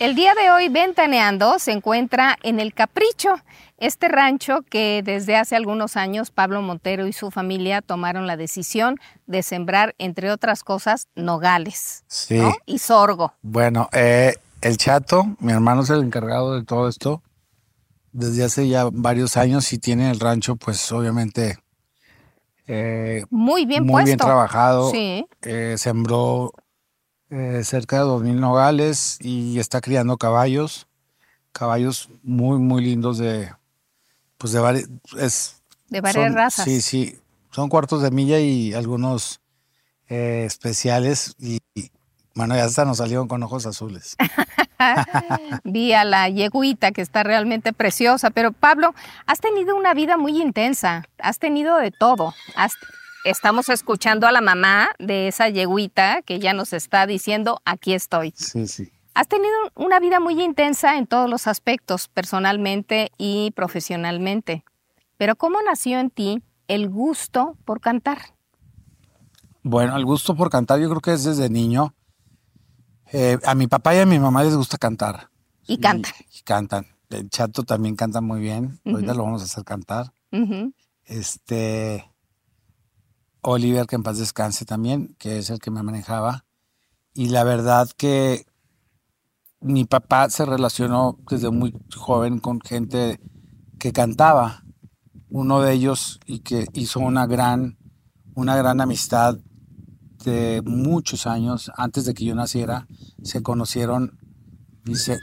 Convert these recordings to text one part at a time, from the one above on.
El día de hoy Ventaneando se encuentra en El Capricho, este rancho que desde hace algunos años Pablo Montero y su familia tomaron la decisión de sembrar, entre otras cosas, nogales Sí. y sorgo. Bueno, eh, el chato, mi hermano es el encargado de todo esto desde hace ya varios años y tiene el rancho, pues obviamente eh, Muy bien muy puesto. bien trabajado. Sí. Eh, sembró eh, cerca de 2.000 nogales y está criando caballos. Caballos muy, muy lindos de, pues de varias, es, De varias son- razas. Sí, sí, son cuartos de milla y algunos eh, especiales y, y, bueno, ya hasta nos salieron con ojos azules. Vi a la yeguita que está realmente preciosa, pero Pablo, has tenido una vida muy intensa, has tenido de todo. Has- Estamos escuchando a la mamá de esa yeguita que ya nos está diciendo, aquí estoy. Sí, sí. Has tenido una vida muy intensa en todos los aspectos, personalmente y profesionalmente. Pero ¿cómo nació en ti el gusto por cantar? Bueno, el gusto por cantar yo creo que es desde niño. Eh, a mi papá y a mi mamá les gusta cantar. Y cantan. Y cantan. El chato también canta muy bien. Ahorita lo vamos a hacer cantar. Este. Oliver, que en paz descanse también, que es el que me manejaba. Y la verdad que mi papá se relacionó desde muy joven con gente que cantaba. Uno de ellos y que hizo una gran, una gran amistad de muchos años antes de que yo naciera. Se conocieron Vice-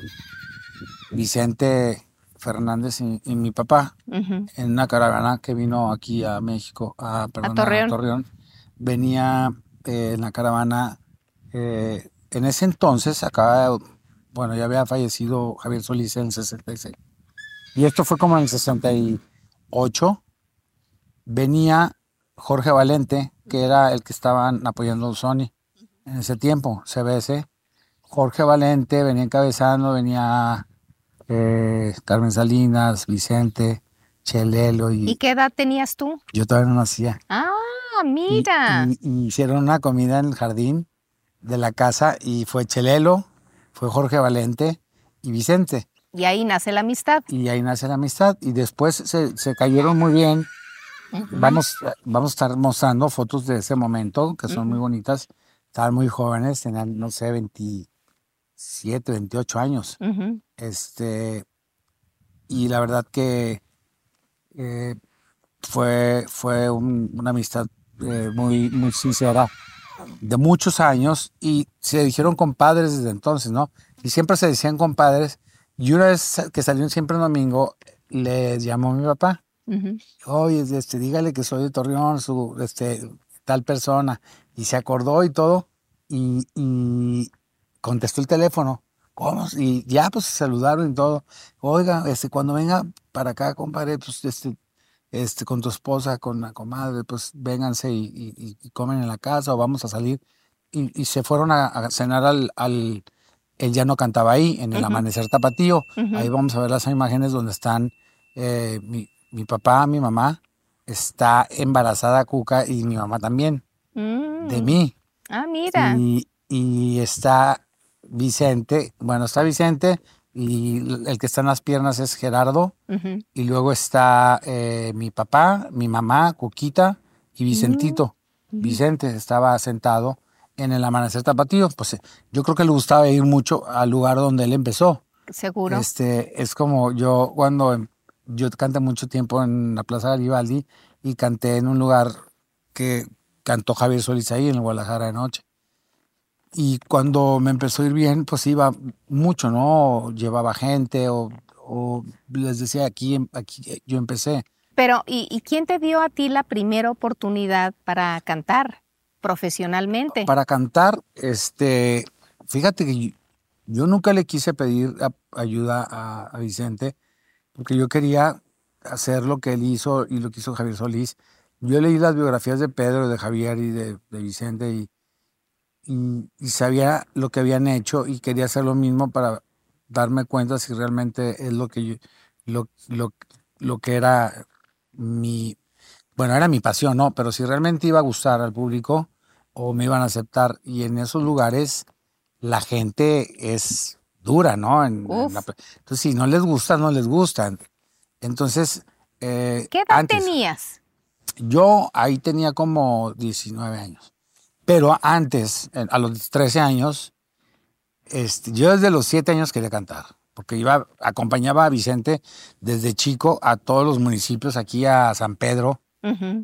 Vicente Fernández y- y mi papá en una caravana que vino aquí a México, a, perdón, Torreón. venía eh, en la caravana, eh, en ese entonces, acaba, bueno, ya había fallecido Javier Solís en el 66. Y esto fue como en el 68. Venía Jorge Valente, que era el que estaban apoyando Sony en ese tiempo, CBS. Jorge Valente venía encabezando, venía eh, Carmen Salinas, Vicente, Chelelo y, ¿Y qué edad tenías tú? yo todavía no nacía. Ah, mira. Y, y hicieron una comida en el jardín de la casa y fue Chelelo, fue Jorge Valente y Vicente. Y ahí nace la amistad. Y ahí nace la amistad y después se, se cayeron muy bien. Vamos, vamos a estar mostrando fotos de ese momento que son muy bonitas. Estaban muy jóvenes, tenían, no sé, 27, 28 años. Este, y la verdad que eh, fue, fue un- una amistad eh, muy, muy sincera de muchos años y se dijeron compadres desde entonces, ¿no? Y siempre se decían compadres. Y una vez que salieron siempre un domingo, les llamó mi papá. Ujú. Oye, este, dígale que soy de Torreón, su, este, tal persona. Y se acordó y todo. Y, y contestó el teléfono. ¿Cómo? Y ya pues se saludaron y todo. Oiga, este, cuando venga para acá, compadre, pues este, este, con tu esposa, con la comadre, pues vénganse y, y- y comen en la casa o vamos a salir. Y, y se fueron a, a cenar al, al, él ya no cantaba ahí, en el amanecer tapatío. Ahí vamos a ver las imágenes donde están eh, mi, mi papá, mi mamá, está embarazada Cuca y mi mamá también, Mm. de mí. Ah, mira. Y, y está Vicente, bueno, está Vicente y el que está en las piernas es Gerardo. Y luego está eh, mi papá, mi mamá, Cuquita y Vicentito. Vicente estaba sentado en el amanecer tapatío. Pues eh, yo creo que le gustaba ir mucho al lugar donde él empezó. Seguro. Este, es como yo cuando em- yo canté mucho tiempo en la Plaza Garibaldi y canté en un lugar que cantó Javier Solís ahí en el Guadalajara de noche. Y cuando me empezó a ir bien, pues iba mucho, ¿no? Llevaba gente o, o les decía aquí, aquí yo empecé. Pero, ¿y, y quién te dio a ti la primera oportunidad para cantar profesionalmente? Para cantar, este, fíjate que yo, nunca le quise pedir ayuda a, a Vicente, porque yo quería hacer lo que él hizo y lo que hizo Javier Solís. Yo leí las biografías de Pedro, de Javier y de, de Vicente y, y, y sabía lo que habían hecho y quería hacer lo mismo para darme cuenta si realmente es lo que yo, lo, lo, lo que era mi, bueno, era mi pasión, ¿no? Pero si realmente iba a gustar al público o me iban a aceptar. Y en esos lugares la gente es dura, ¿no? En- en la entonces, si no les gusta, no les gustan. Entonces, eh, ¿Qué edad antes, tenías? yo ahí tenía como 19 años. Pero antes, a los 13 años, este, yo desde los 7 años quería cantar, porque iba, acompañaba a Vicente desde chico a todos los municipios, aquí a San Pedro,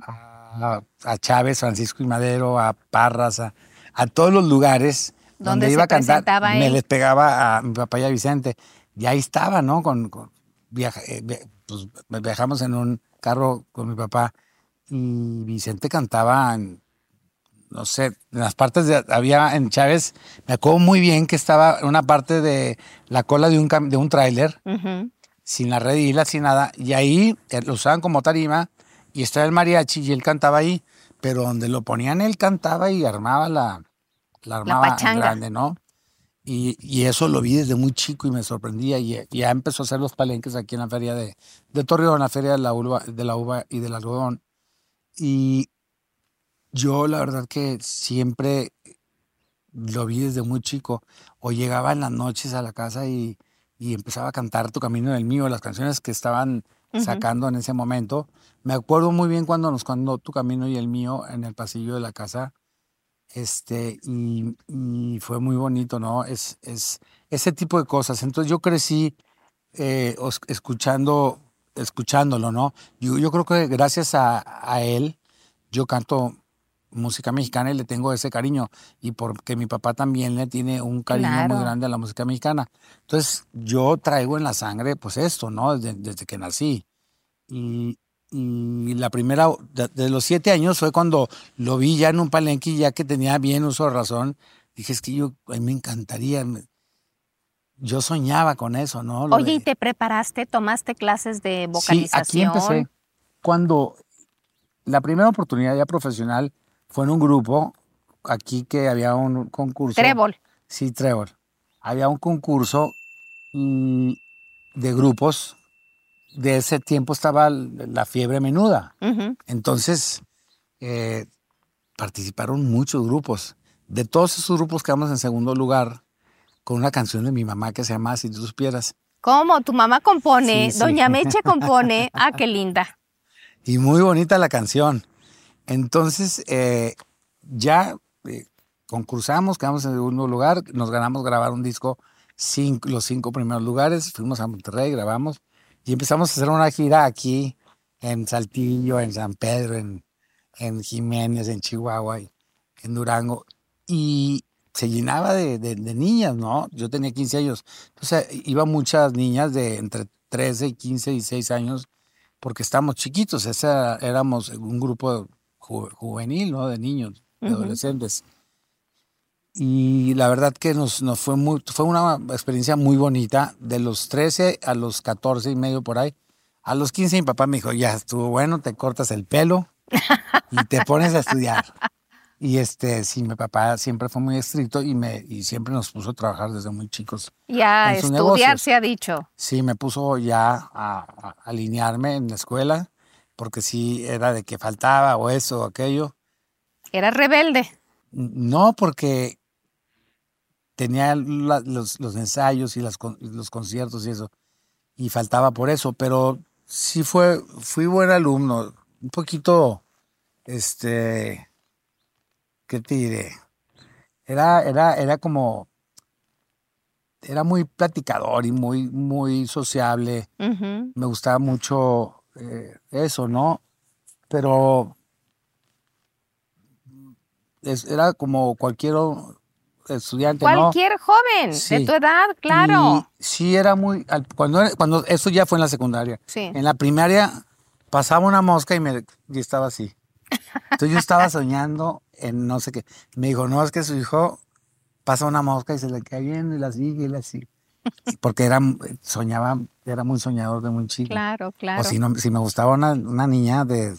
a, a Chávez, Francisco y Madero, a Parras, a, a todos los lugares Donde iba a cantar, me les pegaba a mi papá y a Vicente. Y ahí estaba, ¿no? Con, con- viaja- eh, pues, viajamos en un carro con mi papá y Vicente cantaba en, no sé, en las partes de, había en Chávez, me acuerdo muy bien que estaba en una parte de la cola de un, de un tráiler sin la redila, sin nada. Y ahí eh, lo usaban como tarima y estaba el mariachi y él cantaba ahí. Pero donde lo ponían, él cantaba y armaba la, la armaba grande, ¿no? Y, y eso lo vi desde muy chico y me sorprendía. Y, y ya empezó a hacer los palenques aquí en la feria de, de Torreón, la feria de la, uva, de la uva y del algodón. Y yo la verdad que siempre lo vi desde muy chico. O llegaba en las noches a la casa y, y empezaba a cantar Tu Camino en el Mío, las canciones que estaban sacando en ese momento. Me acuerdo muy bien cuando nos cantó Tu Camino y el Mío en el pasillo de la casa. Este, y, y fue muy bonito, ¿no? Es, es ese tipo de cosas. Entonces yo crecí eh, escuchando, escuchándolo, ¿no? Yo, yo creo que gracias a, a él, yo canto música mexicana y le tengo ese cariño. Y porque mi papá también le tiene un cariño Claro. muy grande a la música mexicana. Entonces yo traigo en la sangre, pues esto, ¿no? Desde, desde que nací. Y, y la primera, de, de los siete años fue cuando lo vi ya en un palenque ya que tenía bien uso de razón. Dije, es que yo, a mí me encantaría. yo soñaba con eso, ¿no? Lo Oye, de- ¿y te preparaste? ¿Tomaste clases de Sí, vocalización? aquí empecé. Cuando la primera oportunidad ya profesional fue en un grupo, aquí que había un concurso. Trébol. Sí, Trevor. Había un concurso y de grupos. De ese tiempo estaba la fiebre menuda. Entonces, eh, participaron muchos grupos. De todos esos grupos quedamos en segundo lugar con una canción de mi mamá que se llama Si tú supieras. ¿Cómo? ¿Tu mamá compone? Sí, sí. Doña Meche compone. Ah, qué linda. Y muy bonita la canción. Entonces, eh, ya eh, concursamos, quedamos en segundo lugar, nos ganamos grabar un disco, cinco- los cinco primeros lugares, fuimos a Monterrey, grabamos y empezamos a hacer una gira aquí en Saltillo, en San Pedro, en, Jiménez, en Chihuahua, en Durango. Y se llenaba de, niñas, ¿no? Yo tenía 15 años. Entonces, iban muchas niñas de entre 13 y 15 y 16 años porque estábamos chiquitos, esa, éramos un grupo ju- juvenil, ¿no? De niños, de adolescentes. Y la verdad que nos, nos fue, muy, fue una experiencia muy bonita, de los 13 a los 14 y medio por ahí. A los 15 mi papá me dijo, ya estuvo bueno, te cortas el pelo y te pones a estudiar. Y este, sí, mi papá siempre fue muy estricto y, me, y siempre nos puso a trabajar desde muy chicos. Ya, estudiar negocios. se ha dicho. Sí, me puso ya a, a alinearme en la escuela, porque sí era de que faltaba o eso o aquello. Era rebelde. No, porque tenía la- los, los ensayos y las los conciertos y eso, y faltaba por eso, pero sí fue, fui buen alumno, un poquito, este, ¿qué te diré? Era, era, era como, era muy platicador y muy, muy sociable me gustaba mucho eh, eso, ¿no? Pero es- era como cualquier estudiante, ¿no? Cualquier joven de tu edad, claro. Y sí, era muy. Cuando, cuando eso ya fue en la secundaria. Sí. En la primaria pasaba una mosca y, me, y estaba así. Entonces yo estaba soñando en no sé qué. Me dijo, no, es que su hijo pasa una mosca y se le cae bien y la sigue y la sigue. Porque era, soñaba, era muy soñador de muy chico. Claro, claro. O si, no, si me gustaba una, una niña de...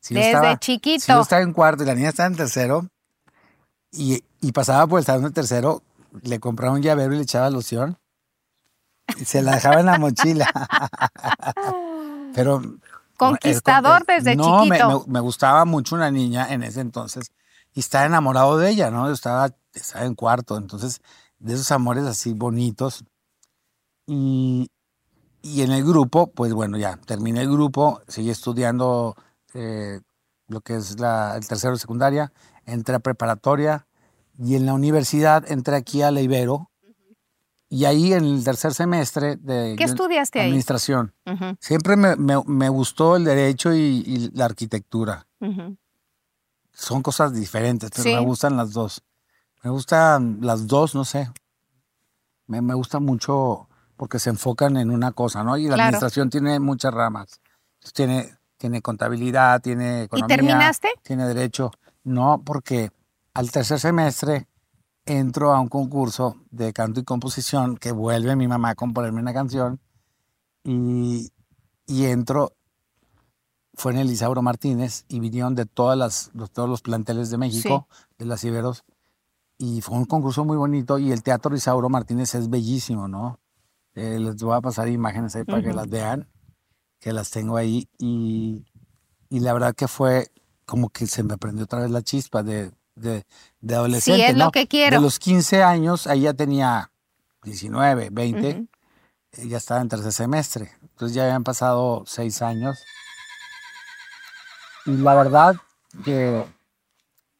Si yo Desde estaba- chiquito. Si yo estaba en cuarto y la niña estaba en tercero y, y pasaba por el salón de tercero, le compraba un llavero y le echaba loción y se la dejaba en la mochila. Pero... Conquistador eh, desde no, me- chiquito. Me, me gustaba mucho una niña en ese entonces y estaba enamorado de ella, ¿no? Yo estaba, estaba en cuarto, entonces de esos amores así bonitos. Y, y en el grupo, pues bueno, ya terminé el grupo, seguí estudiando eh, lo que es la, el tercero de secundaria, entré a preparatoria y en la universidad entré aquí a la Ibero. Y ahí en el tercer semestre de ¿Qué estudiaste ahí? administración. Siempre me, me- me gustó el derecho y, y la arquitectura. Son cosas diferentes, pero Sí. me gustan las dos. Me gustan las dos, no sé. Me, me gusta mucho porque se enfocan en una cosa, ¿no? Y la Claro. administración tiene muchas ramas. Tiene, tiene contabilidad, tiene economía. terminaste? Tiene derecho. No, porque al tercer semestre entro a un concurso de canto y composición que vuelve mi mamá a componerme una canción y, y entro, fue en el Isauro Martínez y vinieron de todas las, los- todos los planteles de México, de las Iberos, y fue un concurso muy bonito y el Teatro Isauro Martínez es bellísimo, ¿no? Eh, les voy a pasar imágenes ahí para que las vean, que las tengo ahí y, y la verdad que fue como que se me prendió otra vez la chispa de, de, de adolescente, es lo que quiero. De los 15 años, ahí ya tenía 19, 20, Ujú. eh, ya estaba en tercer semestre. Entonces ya habían pasado seis años. Y la verdad que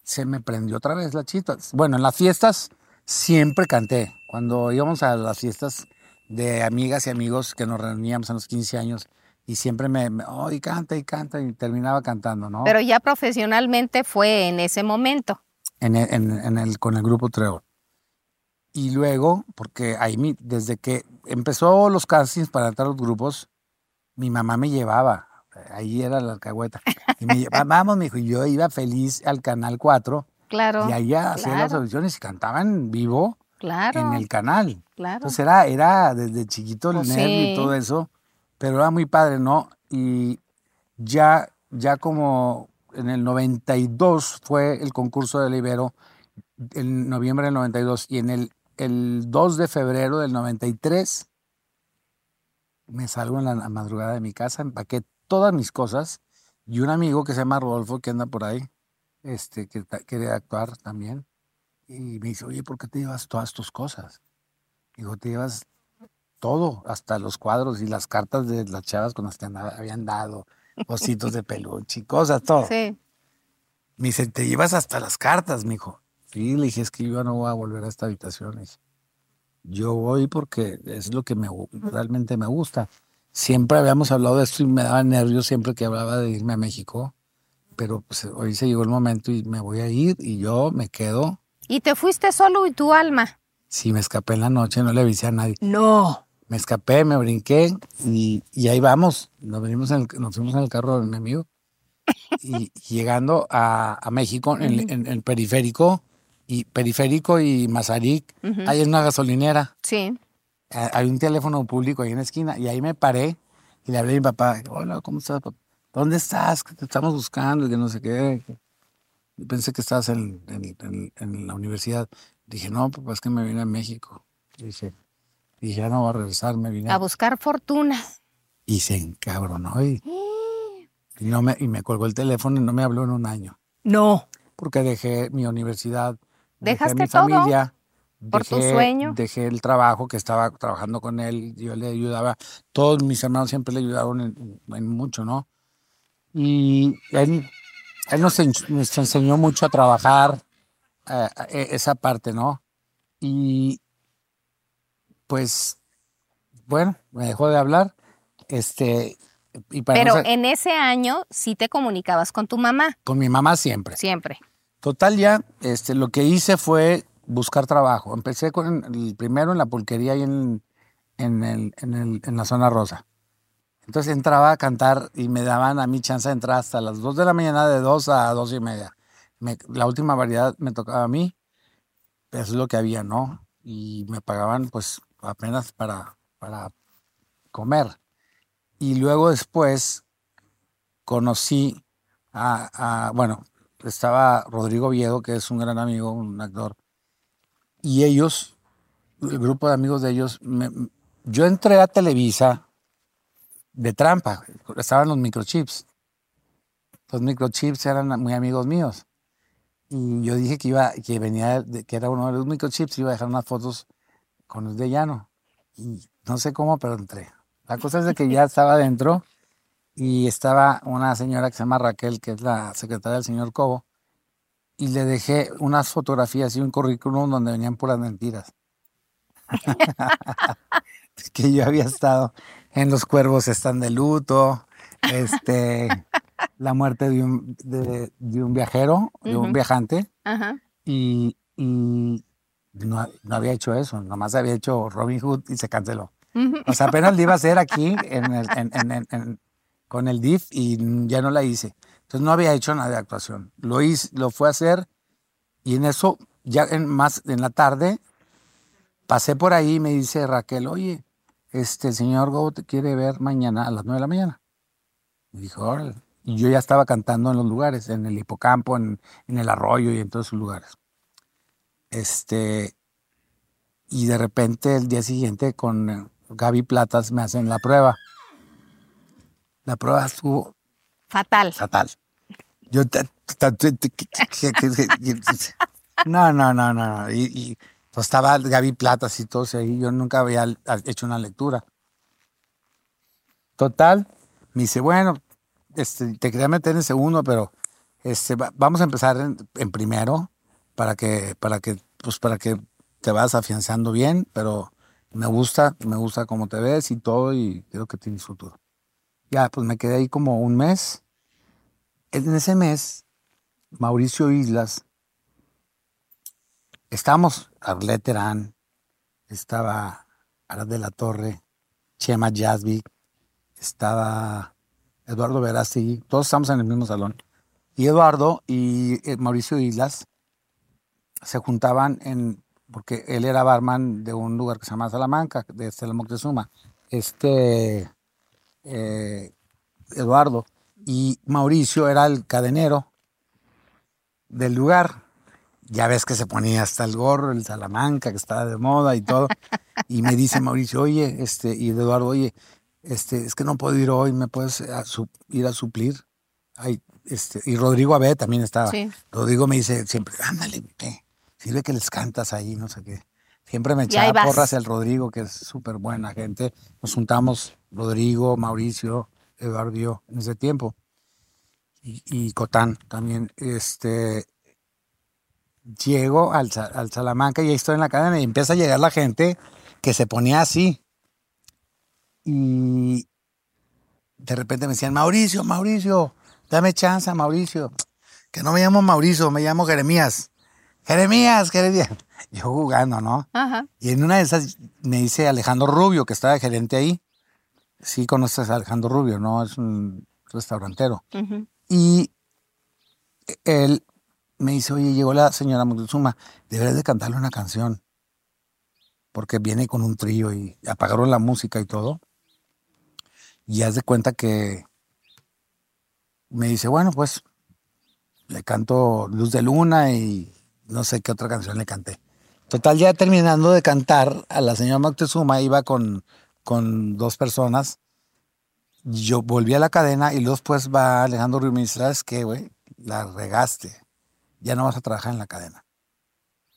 se me prendió otra vez la chispa. Bueno, en las fiestas siempre canté. Cuando íbamos a las fiestas de amigas y amigos que nos reuníamos a los 15 años y siempre me, me oh, y canta y canta y terminaba cantando, ¿no? Pero ya profesionalmente fue en ese momento. en el, en- en el- con el grupo Treo. Y luego, porque ahí desde que empezó los castings para entrar a los grupos, mi mamá me llevaba, ahí era la alcahueta, y me llevaba, vamos, me dijo, y yo iba feliz al Canal 4, Claro. y allá hacía las audiciones y cantaban en vivo Claro. en el canal. Claro. Entonces era, era desde chiquito el Pues nervio sí. y todo eso, pero era muy padre, ¿no? Y ya, ya como en el 92 fue el concurso del Ibero, en noviembre del 92, y en el, el 2 de febrero del 93 me salgo en la, madrugada de mi casa, empaqué todas mis cosas, y un amigo que se llama Rodolfo, que anda por ahí, este, que quiere actuar también, y me dice, oye, ¿por qué te llevas todas tus cosas? Digo, te llevas todo, hasta los cuadros y las cartas de las chavas con las que andaba- habían dado, ositos de peluche y cosas, todo. Sí. Me dice, te llevas hasta las cartas, mijo. Sí, le dije, es que yo no voy a volver a esta habitación. Le dije, yo voy porque es lo que me, realmente me gusta. Siempre habíamos hablado de esto y me daba nervios siempre que hablaba de irme a México. Pero pues, hoy se llegó el momento y me voy a ir y yo me quedo. Y te fuiste solo y tu alma. Si me escapé en la noche, no le avisé a nadie. No. Me escapé, me brinqué y, y ahí vamos. Nos, venimos en el- nos fuimos en el carro de mi amigo. Y llegando a, a México, en, el- en el periférico, y periférico y Mazarik, hay una gasolinera. Sí. Hay un teléfono público ahí en la esquina. Y ahí me paré y le hablé a mi papá. Hola, ¿cómo estás? papá? ¿Dónde estás? Te estamos buscando y que no sé qué. Pensé que estabas en, en- en- en la universidad. Dije, no, papá, es que me vine a México. Dije, y ya no voy a regresar, me vine A buscar fortuna. y se encabronó y, y no me, y me colgó el teléfono y no me habló en un año. No. Porque dejé mi universidad, dejé ¿Dejaste mi todo? familia. ¿Por tu dejé- sueño? Dejé el trabajo que estaba trabajando con él, yo le ayudaba. Todos mis hermanos siempre le ayudaron en, en mucho, ¿no? Y él, él nos, en- nos enseñó mucho a trabajar eh, eh, esa parte, ¿no? Y pues, bueno, me dejó de hablar. Este, y para no Pero ser- en ese año sí te comunicabas con tu mamá. con mi mamá siempre. Siempre. Total ya, este, lo que hice fue buscar trabajo. Empecé con el primero en la pulquería y en, en, el- en el- en la zona rosa. Entonces entraba a cantar y me daban a mí chance de entrar hasta las 2 de la mañana, de 2 a 2 y media. La última variedad me tocaba a mí, es lo que había, ¿no? Y me pagaban pues apenas para, para comer. Y luego después conocí a, bueno, estaba Rodrigo Viedo, que es un gran amigo, un actor, y ellos, el grupo de amigos de ellos, yo entré a Televisa de trampa, estaban los microchips. Los microchips eran muy amigos míos. Y yo dije que iba, que venía, que era uno de los microchips, iba a dejar unas fotos con Luis de Llano. Y no sé cómo, pero entré. La cosa es de que ya estaba adentro y estaba una señora que se llama Raquel, que es la secretaria del señor Cobo, y le dejé unas fotografías y un currículum donde venían puras mentiras. que yo había estado en Los Cuervos están de luto, este, la muerte de un, de, de un viajero, de un viajante, y, y no, no había hecho eso, nomás había hecho Robin Hood y se canceló. O sea, apenas la iba a hacer aquí en el- en- en- en- en- con el DIF y ya no la hice. Entonces no había hecho nada de actuación. Lo hice, lo fue a hacer y en eso, ya en, más en la tarde, pasé por ahí y me dice Raquel, oye, este, el señor Go te quiere ver mañana a las 9 de la mañana. Y dijo, órale. Y yo ya estaba cantando en los lugares, en el hipocampo, en, en el arroyo y en todos esos lugares. Este, y de repente el día siguiente con eh, Gaby Platas me hacen la prueba. La prueba estuvo Fatal. fatal. Yo no, no, no, no. no. Y, y, pues estaba Gaby Platas y todos ahí. Yo nunca había hecho una lectura. Total, me dice, bueno, este, te quería meter en segundo, pero este, va- vamos a empezar en, en primero para que, para que, pues para que te vas afianzando bien, pero me gusta, me gusta cómo te ves y todo y creo que tienes futuro. Ya, pues me quedé ahí como un mes. En ese mes, Mauricio Islas, estábamos Arlet Terán, estaba Arad de la Torre, Chema Jasby, estaba Eduardo Verástegui, todos estamos en el mismo salón. Y Eduardo y eh, Mauricio Islas se juntaban en, porque él era barman de un lugar que se llama Salamanca, de Estela Moctezuma. Este, eh, Eduardo y Mauricio era el cadenero del lugar. Ya ves que se ponía hasta el gorro, el Salamanca, que estaba de moda y todo. Y me dice Mauricio, oye, este, y Eduardo, oye, este, es que no puedo ir hoy, ¿me puedes a su- ir a suplir? Ay, este, y Rodrigo Abed también estaba. Sí. Rodrigo me dice siempre, ándale, sirve que les cantas ahí, no sé qué. Siempre me echaba porras el Rodrigo, que es súper buena gente. Nos juntamos Rodrigo, Mauricio, Eduardo en ese tiempo. Y, y Cotán también. Este, llego al, al Salamanca y ahí estoy en la cadena y empieza a llegar la gente que se ponía así. Y de repente me decían, Mauricio, Mauricio, dame chance, Mauricio. Que no me llamo Mauricio, me llamo Jeremías. Jeremías, Jeremías. Yo jugando, ¿no? Ajá. Y en una de esas me dice Alejandro Rubio, que estaba de gerente ahí. Sí conoces a Alejandro Rubio, ¿no? Es un restaurantero. Ujú. Y él me dice, oye, llegó la señora Moctezuma, deberías de cantarle una canción. Porque viene con un trío y apagaron la música y todo. Y haz de cuenta que me dice, bueno, pues le canto Luz de Luna y no sé qué otra canción le canté. Total, ya terminando de cantar, a la señora Moctezuma iba con, con dos personas. Yo volví a la cadena y luego después va Alejandro Rubio y me dice, ¿sabes qué, güey? La regaste. Ya no vas a trabajar en la cadena.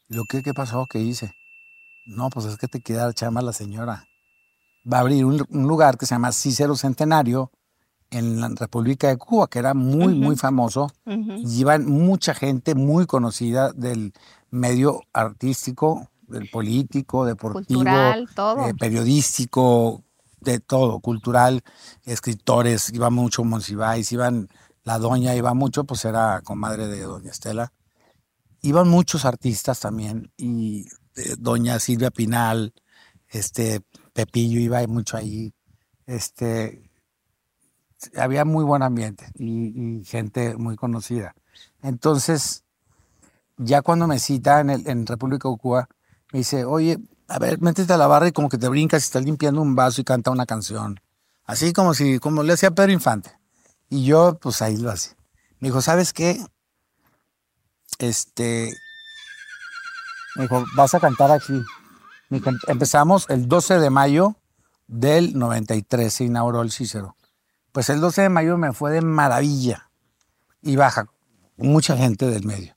¿Y lo que qué pasó? ¿Qué hice? No, pues es que te queda chama la señora. Va a abrir un, un lugar que se llama Cícero Centenario en la República de Cuba, que era muy, muy famoso. Ujú. Llevan mucha gente muy conocida del medio artístico, del político, deportivo, Cultural, todo. eh, periodístico, de todo, cultural, escritores, iba mucho Monsiváis, iban, la doña iba mucho, pues era comadre de doña Estela. Iban muchos artistas también, y eh, doña Silvia Pinal, este, Pepillo iba mucho ahí, este, había muy buen ambiente y, gente muy conocida. Entonces, ya cuando me cita en, el, República de Cuba, me dice, oye, a ver, métete a la barra y como que te brincas estás limpiando un vaso y canta una canción. Así como si, como le hacía Pedro Infante. Y yo, pues ahí lo hacía. Me dijo, ¿sabes qué? Este, me dijo, vas a cantar aquí. Empezamos el 12 de mayo del 93, se inauguró el Cícero. Pues el 12 de mayo me fue de maravilla. Y baja mucha gente del medio.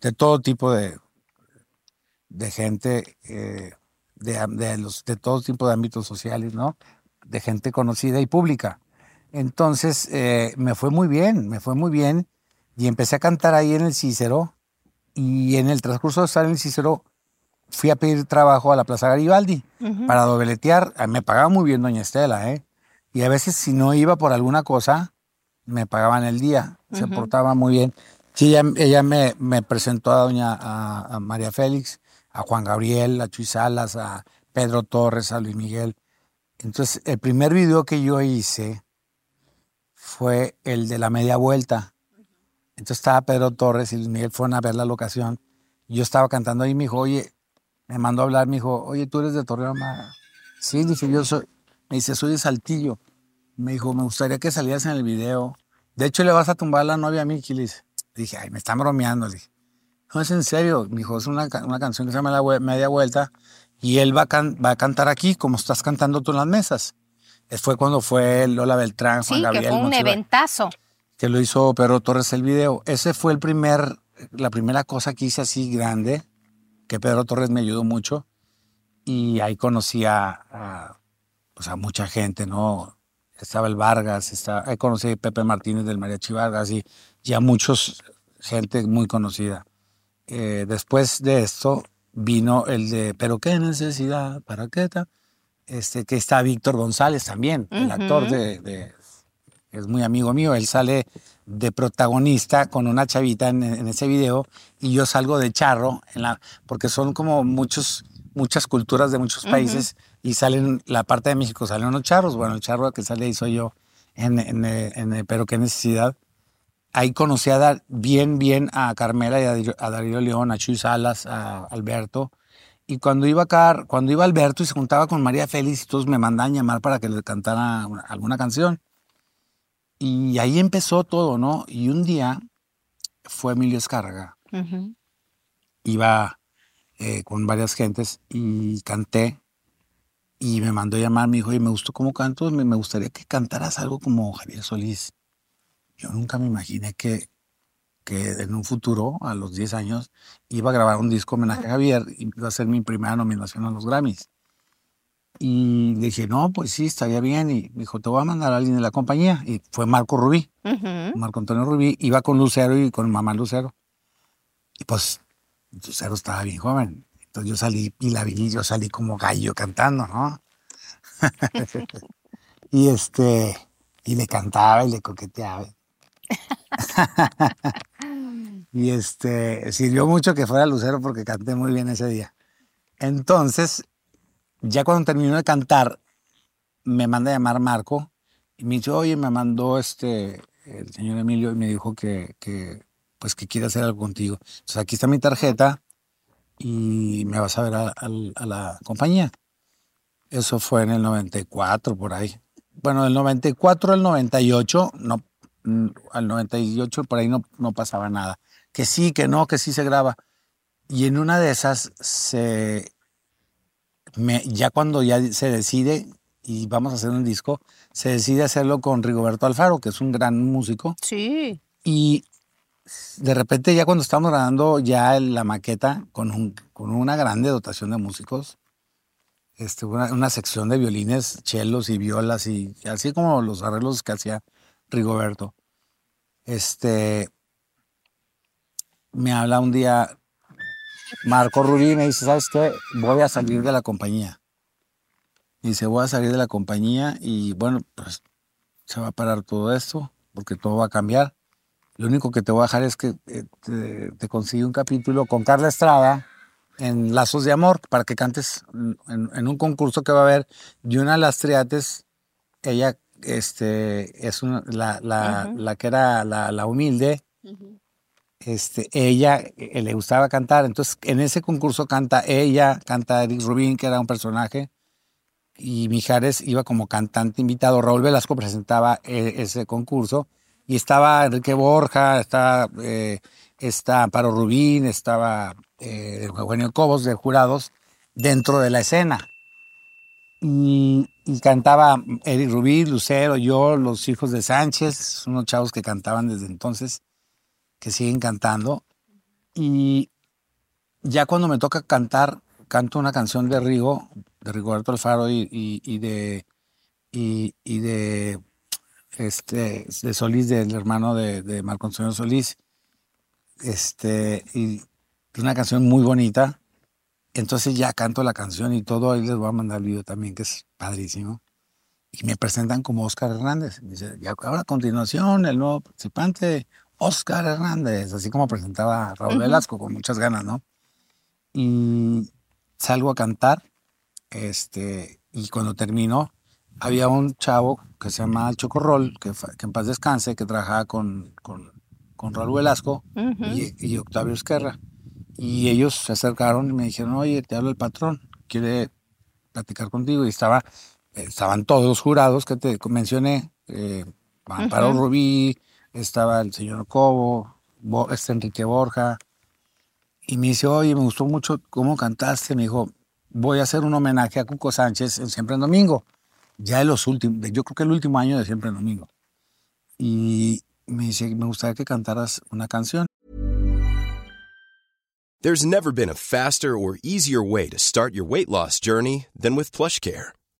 de todo tipo de, de gente, eh, de, de, los, todo tipo de ámbitos sociales, ¿no? De gente conocida y pública. Entonces, eh, me fue muy bien, me fue muy bien. Y empecé a cantar ahí en el Cícero. Y en el transcurso de estar en el Cícero, fui a pedir trabajo a la Plaza Garibaldi para dobletear. Ah, me pagaba muy bien Doña Estela, ¿eh? Y a veces, si no iba por alguna cosa, me pagaban el día. Se portaba muy bien. Sí, ella, me, me, presentó a Doña a María Félix a Juan Gabriel, a Chuy Salas, a Pedro Torres, a Luis Miguel. Entonces, el primer video que yo hice fue el de la media vuelta. Entonces estaba Pedro Torres y Luis Miguel fueron a ver la locación. Yo estaba cantando ahí y me dijo, oye, me mandó a hablar, me dijo, oye, tú eres de Torreón. Sí, dije, yo soy, me dice, soy de Saltillo. Me dijo, me gustaría que salieras en el video. De hecho, le vas a tumbar la novia a Miki, le Dije, ay, me están bromeando. Le dije, no, es en serio, mi hijo, es una, una canción que se llama La Media Vuelta y él va a, va a cantar aquí como estás cantando tú en las mesas. Fue cuando fue Lola Beltrán, Juan sí, Gabriel. que fue un eventazo. Que lo hizo Pedro Torres el video. Ese fue el primer, la primera cosa que hice así grande, que Pedro Torres me ayudó mucho. Y ahí conocí a, pues a mucha gente, ¿no? Estaba el Vargas, estaba, ahí conocí a Pepe Martínez del Mariachi Vargas y, y a muchos gente muy conocida. Eh, después de esto vino el de Pero qué necesidad, ¿para qué tal? Este, que está Víctor González también, el actor de, es muy amigo mío, él sale de protagonista con una chavita en, ese video y yo salgo de charro, en la, porque son como muchos, muchas culturas de muchos países y salen, la parte de México salen unos charros, bueno, el charro que sale ahí soy yo en, en Pero qué necesidad ahí conocí a bien, bien a Carmela y a, Darío León, a Chuy Salas, a Alberto. Y cuando iba acá, cuando iba Alberto y se juntaba con María Félix, todos me mandaban llamar para que le cantara alguna canción. Y ahí empezó todo, ¿no? Y un día fue Emilio Escarga. Iba eh, con varias gentes y canté. Y me mandó llamar, me dijo, y me gustó cómo canto, me gustaría que cantaras algo como Javier Solís. Yo nunca me imaginé que, que en un futuro, a los 10 años, iba a grabar un disco homenaje a Javier y iba a ser mi primera nominación a los Grammys. Y dije, no, pues sí, estaría bien. Y me dijo, te voy a mandar a alguien de la compañía. Y fue Marco Rubí. Marco Antonio Rubí. Iba con Lucero y con mamá Lucero. Y pues Lucero estaba bien joven. Entonces yo salí y la vi, yo salí como gallo cantando, ¿no? y este, y le cantaba y le coqueteaba. y este, sirvió mucho que fuera Lucero porque canté muy bien ese día. Entonces, ya cuando terminó de cantar, me manda a llamar Marco y me dice, oye, me mandó este, el señor Emilio y me dijo que, que, pues que quiere hacer algo contigo. Entonces aquí está mi tarjeta y me vas a ver a, a la compañía. Eso fue en el 94, por ahí. Bueno, del 94 al 98 no Mm, al 98 por ahí no, no pasaba nada. Que sí, que no, que sí se graba. Y en una de esas, se, me, ya cuando ya se decide y vamos a hacer un disco, se decide hacerlo con Rigoberto Alfaro, que es un gran músico. Sí. Y de repente ya cuando estamos grabando ya la maqueta con, un, con una grande dotación de músicos, este, una, una, sección de violines, chelos y violas y así como los arreglos que hacía Rigoberto este, me habla un día Marco Rubí y me dice, ¿sabes qué? Voy a salir de la compañía. Y dice, voy a salir de la compañía y bueno, pues se va a parar todo esto porque todo va a cambiar. Lo único que te voy a dejar es que eh, te, te consigue un capítulo con Carla Estrada en Lazos de Amor para que cantes en, un concurso que va a haber. Y una de las triates, ella este, es la, la, la, que era la, la humilde, este, ella eh, le gustaba cantar, entonces en ese concurso canta ella, canta Eric Rubin, que era un personaje, y Mijares iba como cantante invitado, Raúl Velasco presentaba eh, ese concurso, y estaba Enrique Borja, estaba, eh, está Rubín, estaba eh, Eugenio Cobos de jurados dentro de la escena. Y, cantaba Eric Rubí, Lucero, yo, los hijos de Sánchez, unos chavos que cantaban desde entonces, que siguen cantando. Y ya cuando me toca cantar, canto una canción de Rigo, de Rigoberto Alfaro y, y, y de y, y, de este de Solís, del hermano de, de Marco Solís. Este, y una canción muy bonita. Entonces ya canto la canción y todo, ahí les voy a mandar el video también, que es padrísimo. Y me presentan como Oscar Hernández. Dice, y ahora a continuación, el nuevo participante, Oscar Hernández, así como presentaba Raúl Velasco, con muchas ganas, ¿no? Y salgo a cantar, este, y cuando termino, había un chavo que se llama Chocorrol, que, que en paz descanse, que trabajaba con, con, con Raúl Velasco y, y, Octavio Esquerra. Y ellos se acercaron y me dijeron, oye, te habla el patrón, quiere platicar contigo. Y estaba, estaban todos los jurados que te mencioné, eh, Amparo Rubí, estaba el señor Cobo, este Enrique Borja. Y me dice, oye, me gustó mucho cómo cantaste. Me dijo, voy a hacer un homenaje a Cuco Sánchez en Siempre en Domingo. Ya de los últimos, yo creo que el último año de Siempre en Domingo. Y me dice, me gustaría que cantaras una canción. There's never been a faster or easier way to start your weight loss journey than with PlushCare.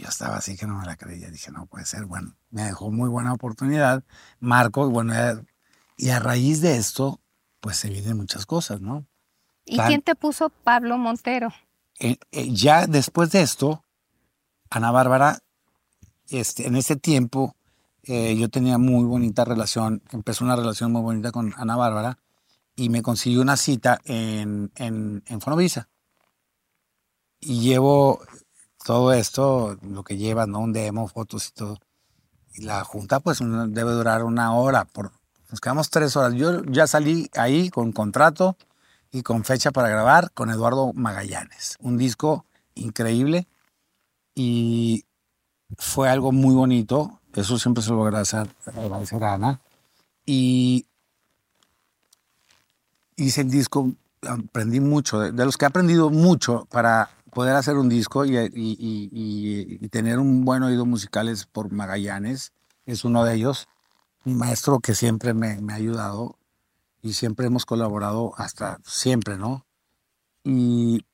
Yo estaba así que no me la creía. Dije, no puede ser. Bueno, me dejó muy buena oportunidad. Marco, y bueno, y a raíz de esto, pues se vienen muchas cosas, ¿no? ¿Y quién te puso Pablo Montero? Eh, eh, ya después de esto, Ana Bárbara, este, en ese tiempo, eh, yo tenía muy bonita relación, empezó una relación muy bonita con Ana Bárbara y me consiguió una cita en, en, en Fonovisa. Y llevo todo esto, lo que lleva, ¿no? Un demo, fotos y todo. Y la junta, pues, debe durar una hora. Nos quedamos tres horas. Yo ya salí ahí con contrato y con fecha para grabar con Eduardo Magallanes. Un disco increíble y fue algo muy bonito. Eso siempre se lo agradecer, agradecer a Ana. Y hice el disco, aprendí mucho, de, de los que he aprendido mucho para poder hacer un disco y, y, y, tener un buen oído musical es por Magallanes, es uno de ellos, mi maestro que siempre me, me, ha ayudado y siempre hemos colaborado hasta siempre, ¿no? Y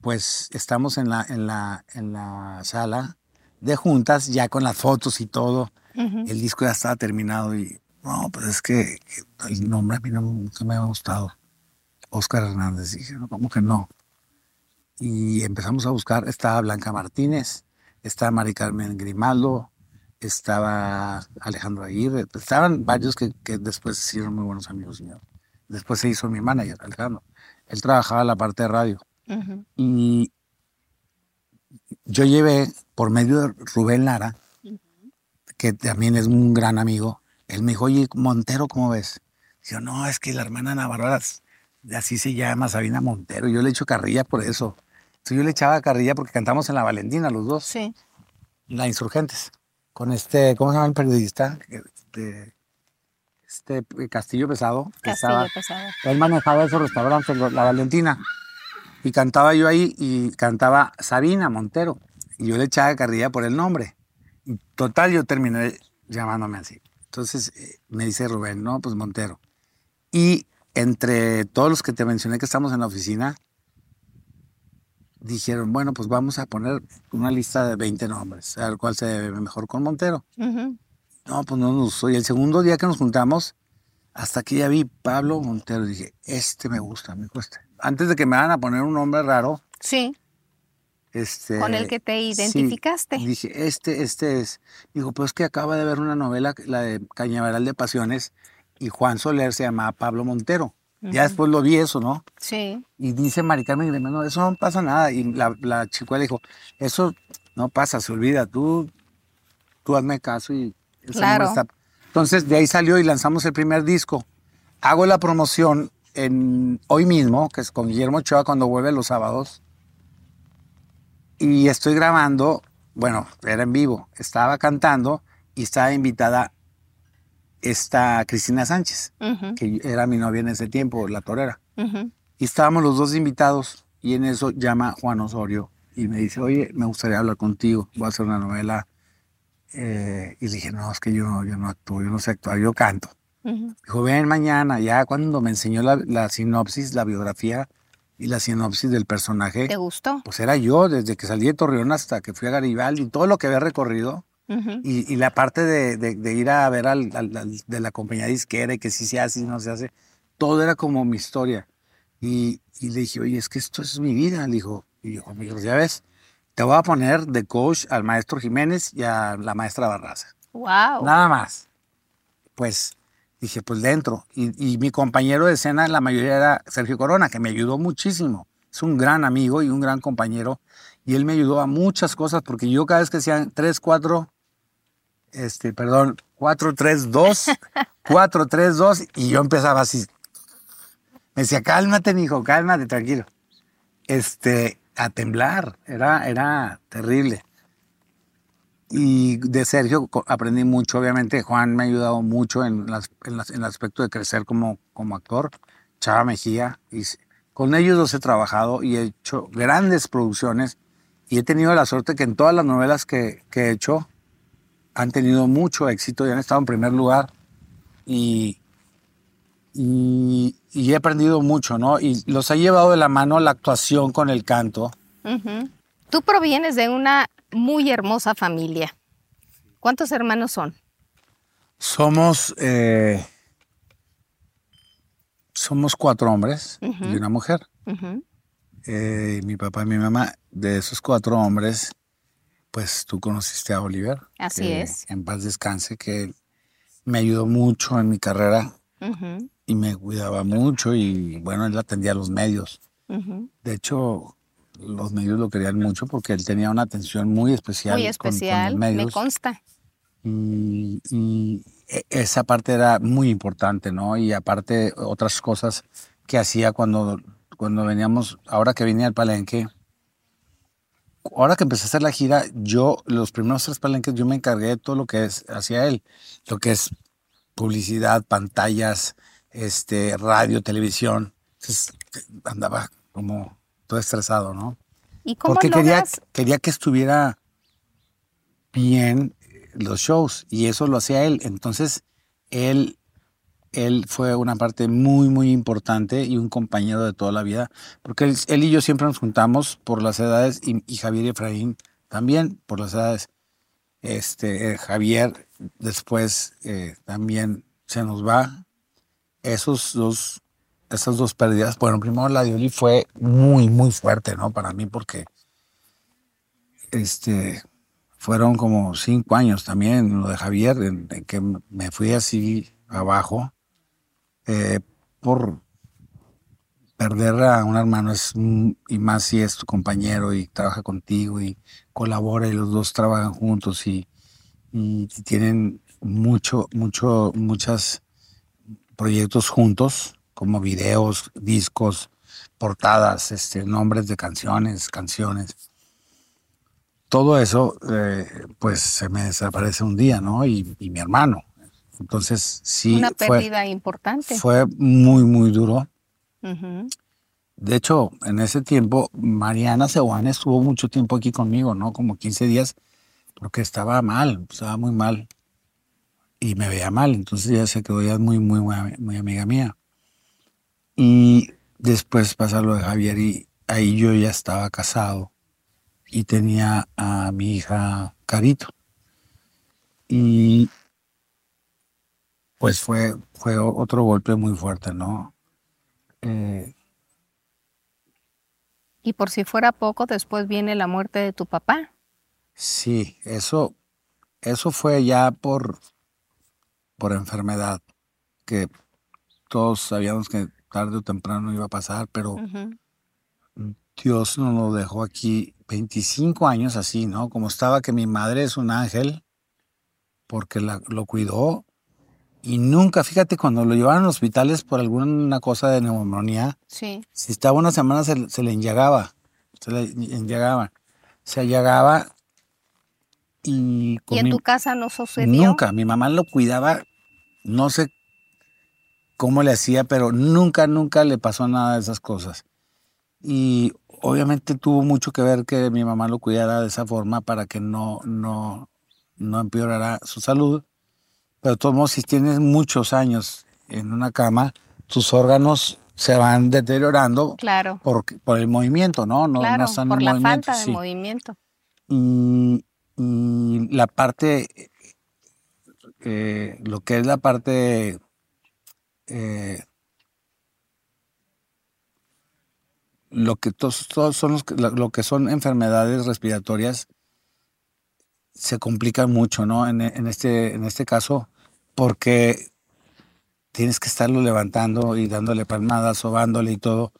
pues estamos en la, en la, en la sala de juntas, ya con las fotos y todo. El disco ya estaba terminado y no, pues es que el nombre a mí no, me ha gustado. Oscar Hernández, dije, no, ¿cómo que no? Y empezamos a buscar, estaba Blanca Martínez, estaba Mari Carmen Grimaldo, estaba Alejandro Aguirre, estaban varios que, que después hicieron muy buenos amigos míos. Después se hizo mi manager, Alejandro. Él trabajaba en la parte de radio. Y yo llevé, por medio de Rubén Lara, que también es un gran amigo, él me dijo, oye, Montero, ¿cómo ves? Yo, no, es que la hermana Navarra, así se llama Sabina Montero. Yo le echo carrilla por eso yo le echaba carrilla porque cantamos en la Valentina los dos. Sí. La Insurgentes. Con este, ¿cómo se llama el periodista? Este, este Castillo Pesado. Castillo Pesado. Él manejaba esos restaurantes, la Valentina. Y cantaba yo ahí y cantaba Sabina Montero. Y yo le echaba carrilla por el nombre. Y total, yo terminé llamándome así. Entonces eh, me dice Rubén, no, pues Montero. Y entre todos los que te mencioné que estamos en la oficina, dijeron, bueno, pues vamos a poner una lista de 20 nombres, a ver cuál se ve mejor con Montero. No, pues no nos Y el segundo día que nos juntamos, hasta que ya vi Pablo Montero, dije, este me gusta, me gusta. Antes de que me van a poner un nombre raro. Sí. Este, con el que te identificaste. dije, este, este es. Dijo, pues que acaba de ver una novela, la de Cañaveral de Pasiones, y Juan Soler se llamaba Pablo Montero. Ya después lo vi eso, ¿no? Sí. Y dice Mari Carmen no, eso no pasa nada. Y la, la chica le dijo, eso no pasa, se olvida, tú, tú hazme caso y claro. Entonces de ahí salió y lanzamos el primer disco. Hago la promoción en hoy mismo, que es con Guillermo Ochoa cuando vuelve los sábados. Y estoy grabando, bueno, era en vivo, estaba cantando y estaba invitada esta Cristina Sánchez, que era mi novia en ese tiempo, la torera. Y estábamos los dos invitados y en eso llama Juan Osorio y me dice, oye, me gustaría hablar contigo, voy a hacer una novela. Eh, y dije, no, es que yo no, yo no actúo, yo no sé actuar, yo canto. Dijo, ven mañana, ya cuando me enseñó la, la, sinopsis, la biografía y la sinopsis del personaje. ¿Te gustó? Pues era yo, desde que salí de Torreón hasta que fui a Garibaldi, todo lo que había recorrido y, la parte de, ir a ver al, de la compañía disquera y que si se hace y no se hace, todo era como mi historia. Y, le dije, oye, es que esto es mi vida. Le dijo, y yo, amigos, ya ves, te voy a poner de coach al maestro Jiménez y a la maestra Barraza. Wow. Nada más. Pues dije, pues dentro. Y, y mi compañero de escena, la mayoría era Sergio Corona, que me ayudó muchísimo. Es un gran amigo y un gran compañero. Y él me ayudó a muchas cosas, porque yo cada vez que hacían tres, cuatro este, perdón, 432, 432, y yo empezaba así. Me decía, cálmate, hijo, cálmate, tranquilo. Este, a temblar, era, era terrible. Y de Sergio aprendí mucho, obviamente. Juan me ha ayudado mucho en, las, en, el aspecto de crecer como, como actor. Chava Mejía. Y con ellos los he trabajado y he hecho grandes producciones. Y he tenido la suerte que en todas las novelas que, que he hecho, han tenido mucho éxito y han estado en primer lugar. Y, y, he aprendido mucho, ¿no? Y los ha llevado de la mano la actuación con el canto. Tú provienes de una muy hermosa familia. ¿Cuántos hermanos son? Somos, eh, somos cuatro hombres y una mujer. Eh, mi papá y mi mamá, de esos cuatro hombres, pues tú conociste a Oliver. Así es. En paz descanse, que me ayudó mucho en mi carrera y me cuidaba mucho y bueno, él atendía a los medios. De hecho, los medios lo querían mucho porque él tenía una atención muy especial. Muy especial, me consta. Y, y, e, esa parte era muy importante, ¿no? Y aparte otras cosas que hacía cuando, cuando veníamos, ahora que venía al palenque, ahora que empecé a hacer la gira, yo, los primeros tres palenques, yo me encargué de todo lo que es hacia él, lo que es publicidad, pantallas, este, radio, televisión. Entonces andaba como todo estresado, ¿no? ¿Y cómo Porque quería, quería que estuviera bien los shows y eso lo hacía él. Entonces, él él fue una parte muy, muy importante y un compañero de toda la vida, porque él, y yo siempre nos juntamos por las edades y, Javier y Efraín también por las edades. Este, eh, Javier después eh, también se nos va. Esos dos, esas dos pérdidas, bueno, primero la de Oli fue muy, muy fuerte, ¿no? Para mí, porque este, fueron como cinco años también, lo de Javier, en que me fui así abajo eh, por perder a un hermano es y más si es tu compañero y trabaja contigo y colabora y los dos trabajan juntos y, tienen mucho, mucho, muchos proyectos juntos, como videos, discos, portadas, este, nombres de canciones, canciones. Todo eso, eh, pues se me desaparece un día, ¿no? y mi hermano. Entonces, sí. Una pérdida importante. Fue muy, muy duro. De hecho, en ese tiempo, Mariana Seoane estuvo mucho tiempo aquí conmigo, ¿no? Como 15 días, porque estaba mal, estaba muy mal. y me veía mal, entonces ella se quedó ya muy, muy, muy, muy amiga mía. Y después pasa lo de Javier y ahí yo ya estaba casado y tenía a mi hija Carito. Y pues fue, fue otro golpe muy fuerte, ¿no? Eh, y por si fuera poco, después viene la muerte de tu papá. Sí, eso, eso fue ya por, por enfermedad, que todos sabíamos que tarde o temprano iba a pasar, pero Dios nos lo dejó aquí 25 años así, ¿no? Como estaba que mi madre es un ángel, porque la, lo cuidó, y nunca, fíjate, cuando lo llevaron a hospitales por alguna cosa de neumonía, sí. si estaba una semana se, se le enllagaba, se le enllagaba, se allagaba y... ¿Y en tu casa no sucedió? Nunca, mi mamá lo cuidaba, no sé cómo le hacía, pero nunca, nunca le pasó nada de esas cosas. Y obviamente tuvo mucho que ver que mi mamá lo cuidara de esa forma para que no, no, no empeorara su salud. Pero de todos modos, si tienes muchos años en una cama, tus órganos se van deteriorando claro. por, por el movimiento, ¿no? No, claro, están por en la movimiento. falta de sí. movimiento. Y, y la parte, eh, lo que es la parte eh, lo que todos, todos son los, lo que son enfermedades respiratorias se complican mucho, ¿no? En, en este, en este caso, porque tienes que estarlo levantando y dándole palmadas, sobándole y todo,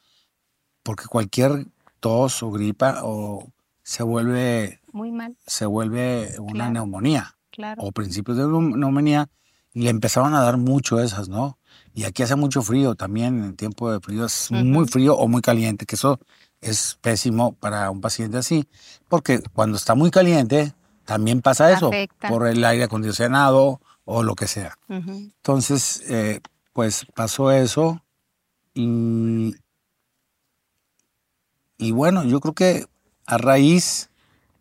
porque cualquier tos o gripa o se vuelve, Muy mal, se vuelve una Claro. neumonía claro. o principios de neu- neumonía y le empezaron a dar mucho esas, ¿no? Y aquí hace mucho frío también, en tiempo de frío es muy frío o muy caliente, que eso es pésimo para un paciente así, porque cuando está muy caliente también pasa eso, Afecta. por el aire acondicionado o lo que sea. Entonces, eh, pues pasó eso y, y bueno, yo creo que a raíz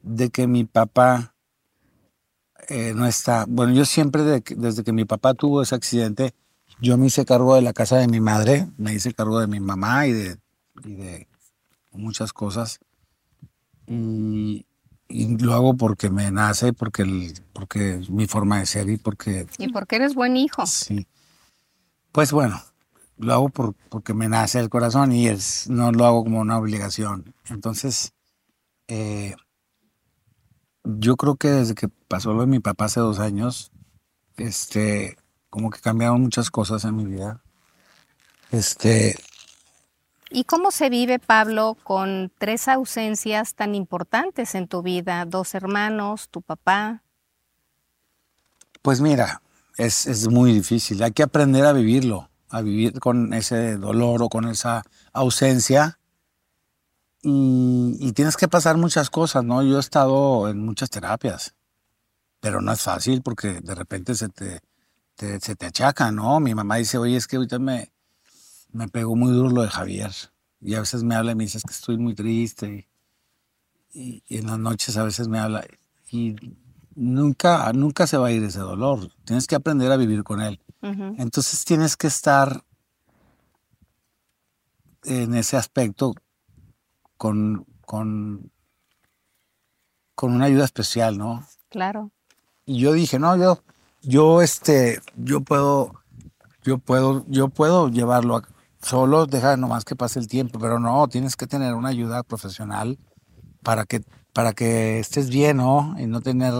de que mi papá eh, no está, bueno, yo siempre de desde que mi papá tuvo ese accidente, yo me hice cargo de la casa de mi madre, me hice cargo de mi mamá y de, y de muchas cosas. Y, y lo hago porque me nace, porque, el- porque es mi forma de ser y porque Y porque eres buen hijo. Sí. Pues bueno, lo hago por, porque me nace el corazón y es, no lo hago como una obligación. Entonces, eh, yo creo que desde que pasó lo de mi papá hace dos años, este, como que cambiaron muchas cosas en mi vida. Este, ¿Y cómo se vive, Pablo, con tres ausencias tan importantes en tu vida? Dos hermanos, tu papá. Pues mira, es, es muy difícil. Hay que aprender a vivirlo, a vivir con ese dolor o con esa ausencia. Y, y tienes que pasar muchas cosas, ¿no? Yo he estado en muchas terapias, pero no es fácil porque de repente se te, te- se te achaca, ¿no? Mi mamá dice, oye, es que ahorita me, me pegó muy duro lo de Javier. Y a veces me habla y me dice "Es que estoy muy triste. Y, y en las noches a veces me habla. Y nunca, nunca se va a ir ese dolor. Tienes que aprender a vivir con él. Entonces tienes que estar en ese aspecto con, con, con una ayuda especial, ¿no? Claro. Y yo dije, no, yo, yo, este, yo puedo, yo puedo, yo puedo llevarlo a- solo, deja nomás que pase el tiempo, pero no, tienes que tener una ayuda profesional para que, para que estés bien, ¿no? Y no tener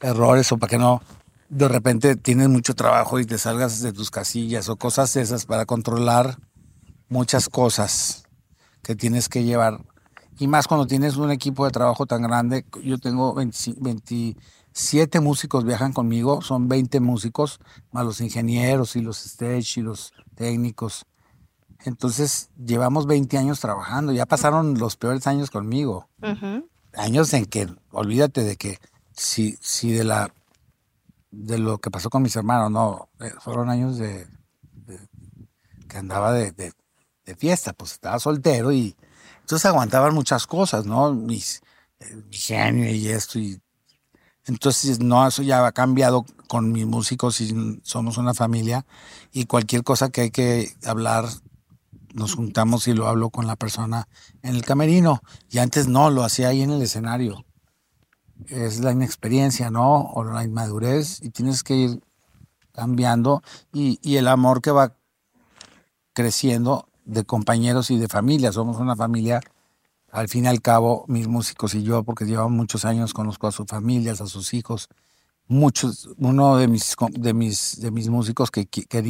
errores o para que no de repente tienes mucho trabajo y te salgas de tus casillas o cosas esas para controlar muchas cosas que tienes que llevar. Y más cuando tienes un equipo de trabajo tan grande, yo tengo 25 27 músicos viajan conmigo, son 20 músicos, más los ingenieros y los stage y los técnicos. Entonces llevamos 20 años trabajando, ya pasaron los peores años conmigo años en que, olvídate de que si, si de la de lo que pasó con mis hermanos, no, eh, fueron años de, de- que andaba de, de- de fiesta, pues estaba soltero y entonces aguantaban muchas cosas, ¿no? Mis, eh, mi genio y esto y entonces no, eso ya ha cambiado con mis músicos y somos una familia y cualquier cosa que hay que hablar, nos juntamos y lo hablo con la persona en el camerino. Y antes no, lo hacía ahí en el escenario. Es la inexperiencia, ¿no? O la inmadurez y tienes que ir cambiando y, y el amor que va creciendo de compañeros y de familia. Somos una familia, al fin y al cabo, mis músicos y yo, porque llevamos muchos años, conozco a sus familias, a sus hijos. Muchos, uno de mis, de mis, de mis músicos que, que, que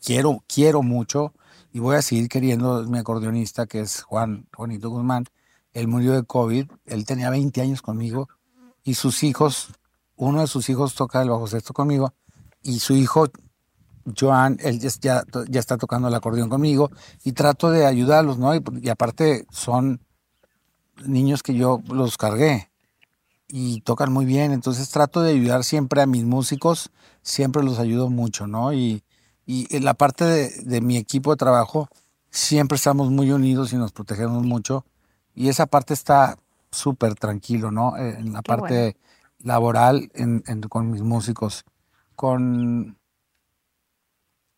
quiero, quiero mucho y voy a seguir queriendo, mi acordeonista, que es Juan, Juanito Guzmán. Él murió de COVID, él tenía 20 años conmigo y sus hijos, uno de sus hijos toca el bajo sexto conmigo y su hijo Joan, él ya, ya, está tocando el acordeón conmigo y trato de ayudarlos, ¿no? Y, y, aparte son niños que yo los cargué y tocan muy bien, entonces trato de ayudar siempre a mis músicos, siempre los ayudo mucho, ¿no? Y, y en la parte de, de, mi equipo de trabajo, siempre estamos muy unidos y nos protegemos mucho y esa parte está súper tranquilo, ¿no? En la Qué parte bueno. laboral en, en, con mis músicos. Con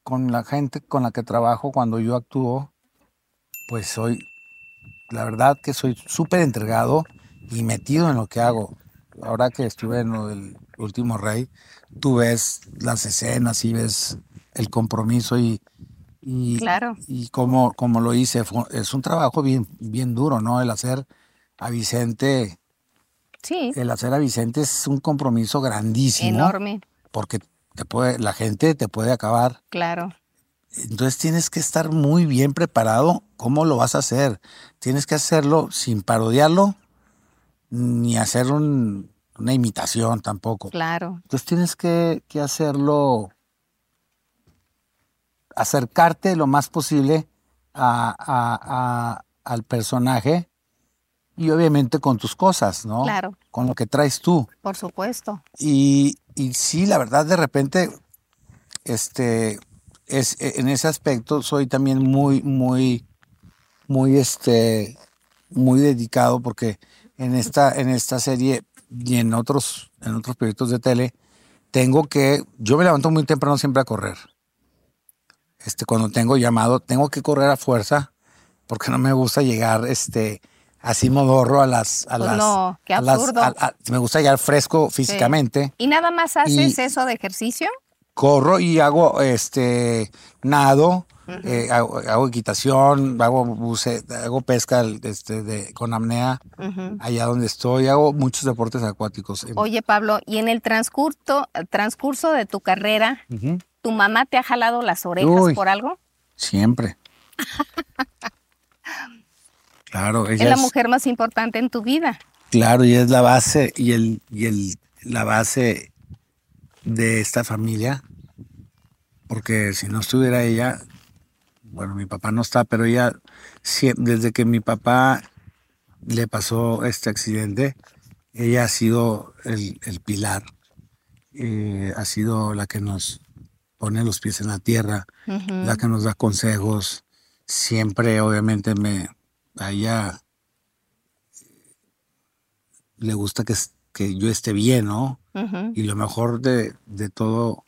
con la gente con la que trabajo cuando yo actúo, pues soy, la verdad que soy súper entregado y metido en lo que hago. Ahora que estuve en lo del último rey, tú ves las escenas y ves el compromiso y, y, claro. y como, como lo hice. Fue, es un trabajo bien, bien duro, ¿no? El hacer a Vicente. Sí. El hacer a Vicente es un compromiso grandísimo. Enorme. Porque te puede, la gente te puede acabar. Claro. Entonces tienes que estar muy bien preparado. ¿Cómo lo vas a hacer? Tienes que hacerlo sin parodiarlo, ni hacer un, una imitación tampoco. Claro. Entonces tienes que, que, hacerlo, acercarte lo más posible a, a, a, al personaje y obviamente con tus cosas, ¿no? Claro. Con lo que traes tú. Por supuesto. Y, y sí, la verdad, de repente, este, es, en ese aspecto soy también muy, muy, muy, este, muy dedicado porque en esta, en esta serie y en otros, en otros proyectos de tele, tengo que, yo me levanto muy temprano siempre a correr. Este, cuando tengo llamado, tengo que correr a fuerza porque no me gusta llegar, este, así modorro a las a pues las no, qué absurdo. Las, a, a, me gusta llegar fresco físicamente sí. y nada más haces y eso de ejercicio corro y hago este nado uh -huh. eh, hago, hago, equitación hago buce, hago pesca este, de, con apnea uh -huh. allá donde estoy hago muchos deportes acuáticos oye Pablo y en el transcurso transcurso de tu carrera uh -huh. Tu mamá te ha jalado las orejas Uy, por algo siempre. Claro, ella es la mujer más importante en tu vida. Claro, y es la base y el y el la base de esta familia, porque si no estuviera ella, bueno, mi papá no está, pero ella desde que mi papá le pasó este accidente, ella ha sido el, el pilar, eh, ha sido la que nos pone los pies en la tierra, uh -huh. la que nos da consejos, siempre obviamente me a ella le gusta que, que yo esté bien, ¿no? Uh -huh. Y lo mejor de, de, todo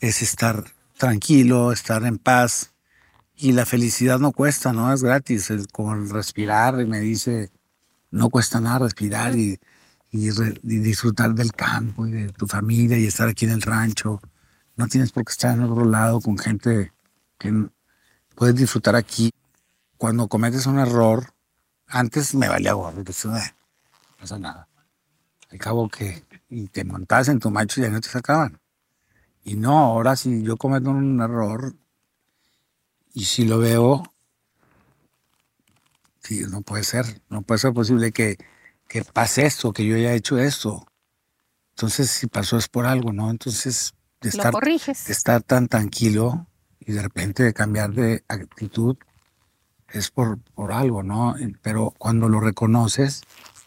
es estar tranquilo, estar en paz. Y la felicidad no cuesta, ¿no? Es gratis. Es como respirar, y me dice, no cuesta nada respirar y, y, re, y, disfrutar del campo y de tu familia y estar aquí en el rancho. No tienes por qué estar en otro lado con gente que puedes disfrutar aquí cuando cometes un error, antes me valía gorro, no pasa nada. Al cabo que y te montas en tu macho y ya no te sacaban. Y no, ahora si yo cometo un error y si lo veo, sí, no puede ser, no puede ser posible que, que pase esto, que yo haya hecho esto. Entonces, si pasó es por algo, ¿no? Entonces, de estar, de estar tan tranquilo y de repente de cambiar de actitud, es por, por algo, ¿no? Pero cuando lo reconoces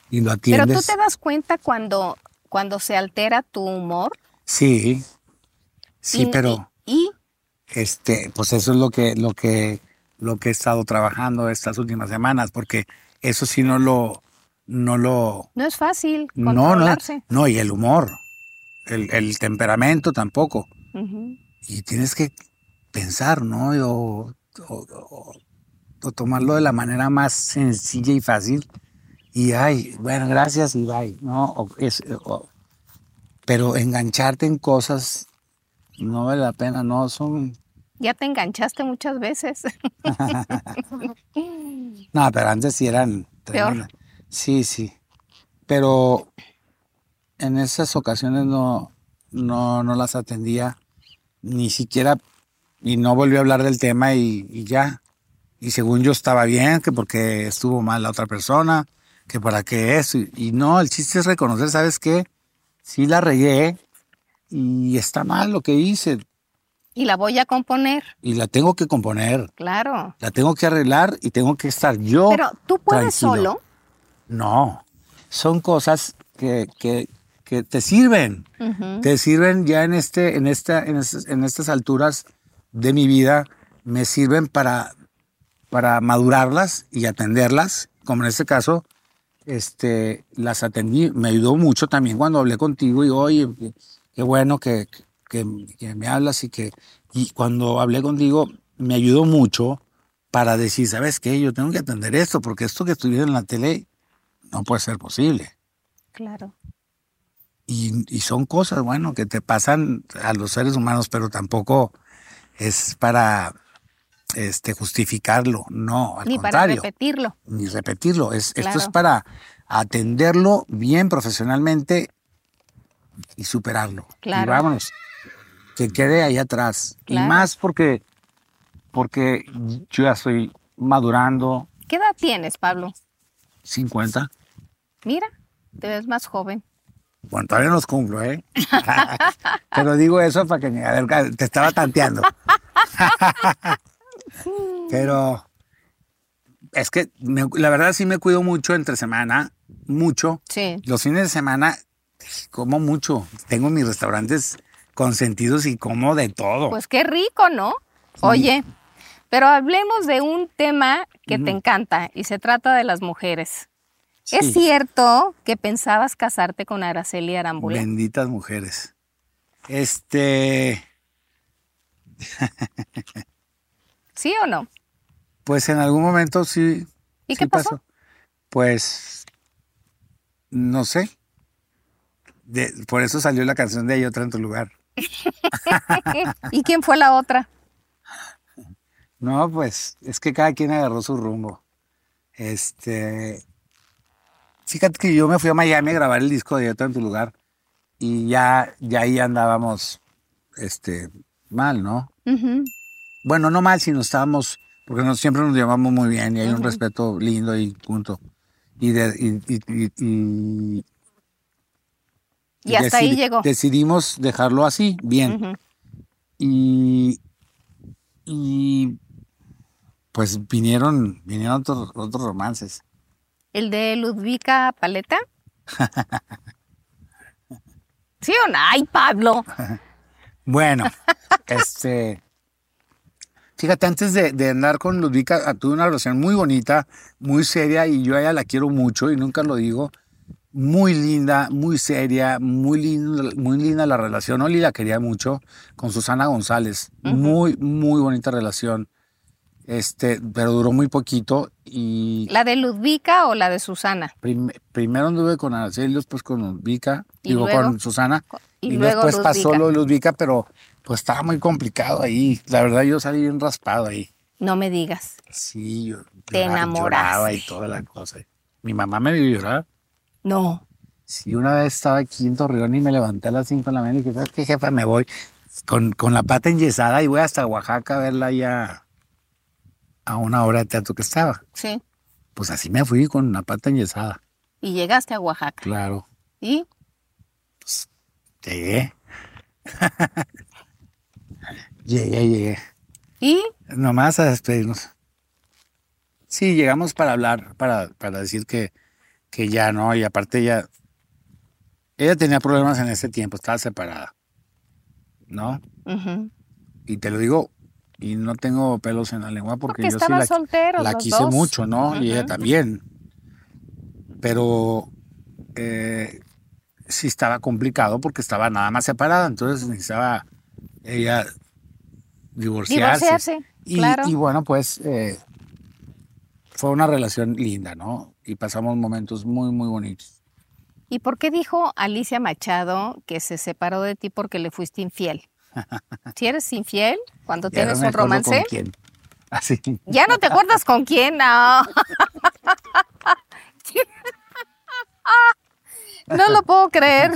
y lo atiendes... Pero tú te das cuenta cuando, cuando se altera tu humor. Sí, sí, y, pero... ¿Y? Este, pues eso es lo que, lo que, lo que he estado trabajando estas últimas semanas, porque eso sí no lo, no lo... No es fácil no, no, no, y el humor. El, el temperamento tampoco. Y tienes que pensar, ¿no? O, o- o- o tomarlo de la manera más sencilla y fácil. Y, ay, bueno, gracias y bye, ¿no? O es- pero engancharte en cosas no vale la pena, ¿no? Son... Ya te enganchaste muchas veces. No, pero antes sí eran Peor. Sí, sí. Pero en esas ocasiones no, no, no las atendía, ni siquiera, y no volvió a hablar del tema y, y ya. Y según yo estaba bien, que porque estuvo mal la otra persona, que para qué eso. Y, y no, el chiste es reconocer, ¿sabes qué? Sí la regué y está mal lo que hice y la voy a componer, y la tengo que componer, claro. la tengo que arreglar y tengo que estar yo. Pero tú puedes tranquilo. solo. No, son cosas que, que, que te sirven. Te sirven ya en, este, en, esta, en, estas, en estas alturas de mi vida, me sirven para, para madurarlas y atenderlas, como en este caso, este, las atendí. Me ayudó mucho también cuando hablé contigo y, oye, qué, qué bueno que, que, que me hablas y que... Y cuando hablé contigo, me ayudó mucho para decir, ¿sabes qué? Yo tengo que atender esto, porque esto que estoy viendo en la tele no puede ser posible. Claro. Y, y son cosas, bueno, que te pasan a los seres humanos, pero tampoco es para este, justificarlo, no, al Ni para contrario, repetirlo. ni repetirlo. Es, Esto es para atenderlo bien profesionalmente y superarlo. Claro. Y vámonos, que quede ahí atrás. Claro. Y más porque, porque yo ya estoy madurando, ¿Qué edad tienes, Pablo? 50. Mira, te ves más joven. Bueno, todavía no los cumplo, ¿eh? Pero digo eso para que me ver, te estaba tanteando. Pero es que me- la verdad sí me cuido mucho entre semana, mucho. Sí. Los fines de semana como mucho. Tengo mis restaurantes consentidos y como de todo. Pues qué rico, ¿no? Oye, pero hablemos de un tema que te encanta y se trata de las mujeres. ¿Es cierto que pensabas casarte con Araceli Arambula? Benditas mujeres. Este, ¿Sí o no? pues en algún momento sí. ¿Y sí qué pasó? Pues no sé. De- por eso salió la canción de Hay otra en tu lugar. ¿Y quién fue la otra? No, pues es que cada quien agarró su rumbo. Este, fíjate que yo me fui a Miami a grabar el disco de otra en tu lugar y ya, ya ahí andábamos, este, mal, ¿no? Bueno, no mal, sino estábamos, porque nos, siempre nos llevamos muy bien y hay un respeto lindo y punto. Y, de, y, y- y- y- Y hasta ahí llegó. Decidimos dejarlo así, bien. Y, y pues vinieron, vinieron otros, otros romances. ¿El de Ludvika Paleta? ¿Sí o no? ¡Ay, Pablo! Bueno, este. Fíjate, antes de, de andar con Ludvika, ah, tuve una relación muy bonita, muy seria, y yo a ella la quiero mucho y nunca lo digo. Muy linda, muy seria, muy linda, muy linda la relación. Oli la quería mucho con Susana González. Muy, muy bonita relación. Este, pero duró muy poquito y ¿La de Ludvika o la de Susana? prim- primero anduve con Araceli, después con Ludvika, ¿Y digo luego? con Susana, Y y, luego después pasó lo de Ludvika, pero pues estaba muy complicado ahí. La verdad yo salí bien raspado ahí. No me digas. Sí, yo Te lloraba- lloraba y toda la cosa. Mi mamá me vio llorar. No. Sí, una vez estaba aquí en Torreón y me levanté a las 5 de la mañana y dije, ¿sabes qué, jefa? Me voy con, con la pata enyesada y voy hasta Oaxaca a verla ya a una hora de teatro que estaba. Sí. Pues así me fui con una pata enyesada. Y llegaste a Oaxaca. Claro. ¿Y? Llegué. llegué, llegué. ¿Y? Nomás a despedirnos. Sí, llegamos para hablar, para, para decir que, que ya no, y aparte ella, ella tenía problemas en ese tiempo, estaba separada, ¿no? Ujú. Y te lo digo, y no tengo pelos en la lengua porque, Porque yo sí la, solteros la quise dos. mucho, ¿no? Y ella también. Pero eh, sí estaba complicado porque estaba nada más separada, entonces necesitaba ella divorciarse. Divorciarse, y, claro. y bueno, pues eh, fue una relación linda, ¿no? Y pasamos momentos muy, muy bonitos. ¿Y por qué dijo Alicia Machado que se separó de ti porque le fuiste infiel? Si eres infiel cuando Ya no tienes me un romance, ¿Con quién? Así. ya no te acuerdas con quién, no. No lo puedo creer.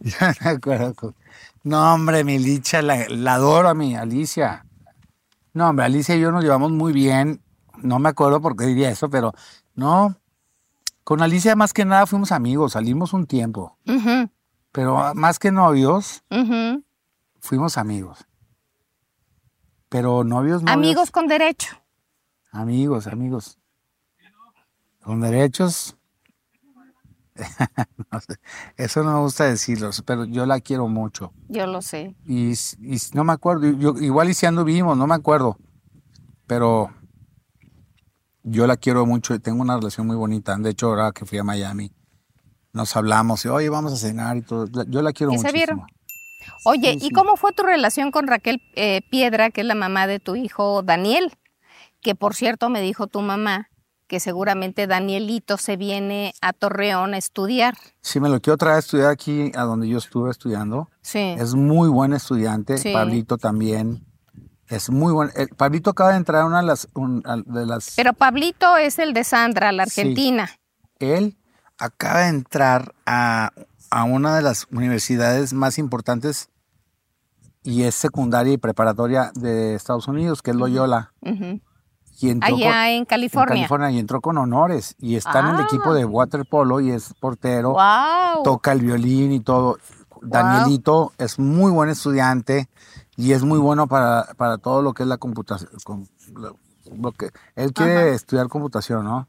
Ya me acuerdo. con- No, hombre, mi Licha, la, la adoro a mi Alicia. No, hombre, Alicia y yo nos llevamos muy bien. No me acuerdo por qué diría eso, pero no. Con Alicia más que nada fuimos amigos, salimos un tiempo. Ujú, Pero más que novios, fuimos amigos. Pero novios, novios. Amigos con derecho. Amigos, amigos. Con derechos. No sé, Eso no me gusta decirlo, pero yo la quiero mucho. Yo lo sé. Y, no me acuerdo, yo, igual y si anduvimos, no me acuerdo. Pero yo la quiero mucho y tengo una relación muy bonita. De hecho, ahora que fui a Miami, nos hablamos y, oye, vamos a cenar y todo. Yo la quiero ¿Y se muchísimo. vieron? Oye, Sí, ¿y sí. cómo fue tu relación con Raquel eh, Piedra, que es la mamá de tu hijo Daniel? Que por cierto me dijo tu mamá que seguramente Danielito se viene a Torreón a estudiar. Si me lo quiero traer a estudiar aquí, a donde yo estuve estudiando. Sí. Es muy buen estudiante. Sí. Pablito también. Es muy buen. el- Pablito acaba de entrar a una de las. un- a- de las Pero Pablito es el de Sandra, la Sí. argentina. él acaba de entrar a, a una de las universidades más importantes y es secundaria y preparatoria de Estados Unidos, que es Loyola. Y entró Allá con- en California. en California y entró con honores y está en el Ah. equipo de waterpolo y es portero, ¡Wow! toca el violín y todo. Danielito es muy buen estudiante y es muy bueno para, para todo lo que es la computación. con- lo, lo que, él quiere estudiar computación, ¿no?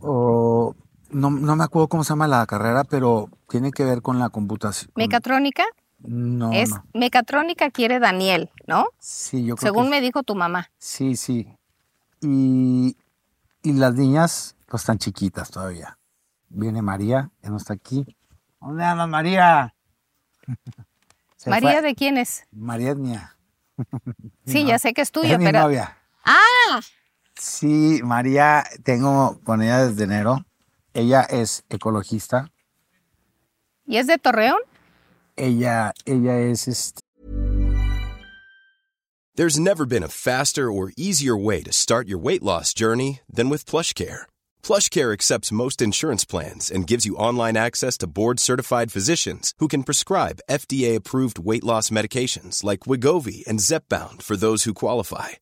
O no, no me acuerdo cómo se llama la carrera, pero tiene que ver con la computación. Mecatrónica No, es no. mecatrónica quiere Daniel, ¿no? Sí, yo creo Según que me dijo tu mamá. sí, sí. Y, y las niñas, pues están chiquitas todavía. Viene María, que no está aquí. ¿Dónde andas, María? María fue. de quién es? María es mía. Sí, ya sé que es tuyo, es mi pero novia. ah, Sí, María, tengo con ella desde enero. Ella es ecologista. ¿y es de Torreón? Ella, ella es este, There's never been a faster or easier way to start your weight loss journey than with PlushCare. PlushCare accepts most insurance plans and gives you online access to board-certified physicians who can prescribe FDA-approved weight loss medications like Wigovi and Zepbound for those who qualify.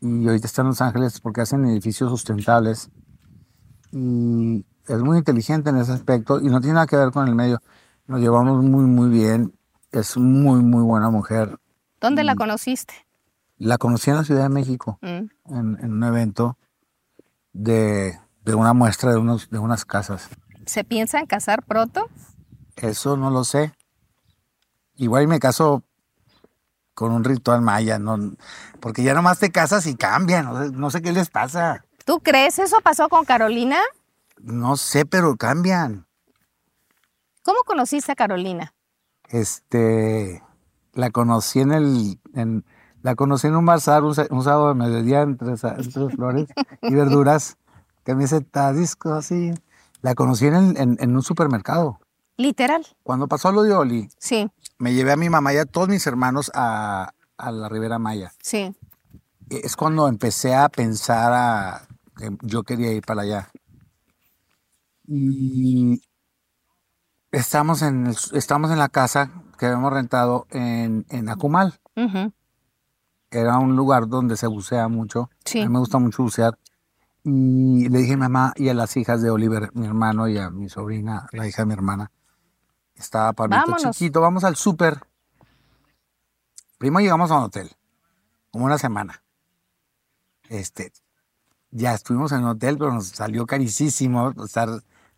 Y ahorita está en Los Ángeles porque hacen edificios sustentables y es muy inteligente en ese aspecto y no tiene nada que ver con el medio. Nos llevamos muy, muy bien. Es muy, muy buena mujer. ¿Dónde la conociste? La conocí en la Ciudad de México Mm. en, en un evento de, de una muestra de, unos, de unas casas. ¿Se piensan casar pronto? Eso no lo sé. Igual me caso con un ritual maya, no, porque ya nomás te casas y cambian. No sé, no sé qué les pasa. ¿Tú crees eso pasó con Carolina? No sé, pero cambian. ¿Cómo conociste a Carolina? Este, la conocí en el, en, la conocí en un bazar un, sábado de mediodía entre, flores y verduras, camiseta, disco, así. La conocí en, el- en, en un supermercado. Literal. Cuando pasó lo de Oli, Sí, me llevé a mi mamá y a todos mis hermanos a, a la Ribera Maya. sí. Es cuando empecé a pensar a, que yo quería ir para allá. Y estamos en, el- estamos en la casa que habíamos rentado en, en Acumal. Ujú. Era un lugar donde se bucea mucho. Sí. A mí me gusta mucho bucear. Y le dije a mi mamá y a las hijas de Oliver, mi hermano, y a mi sobrina, la hija de mi hermana. Estaba Pablito Vámonos. chiquito, vamos al súper. Primero llegamos a un hotel, como una semana. Este, ya estuvimos en un hotel, pero nos salió carísimo estar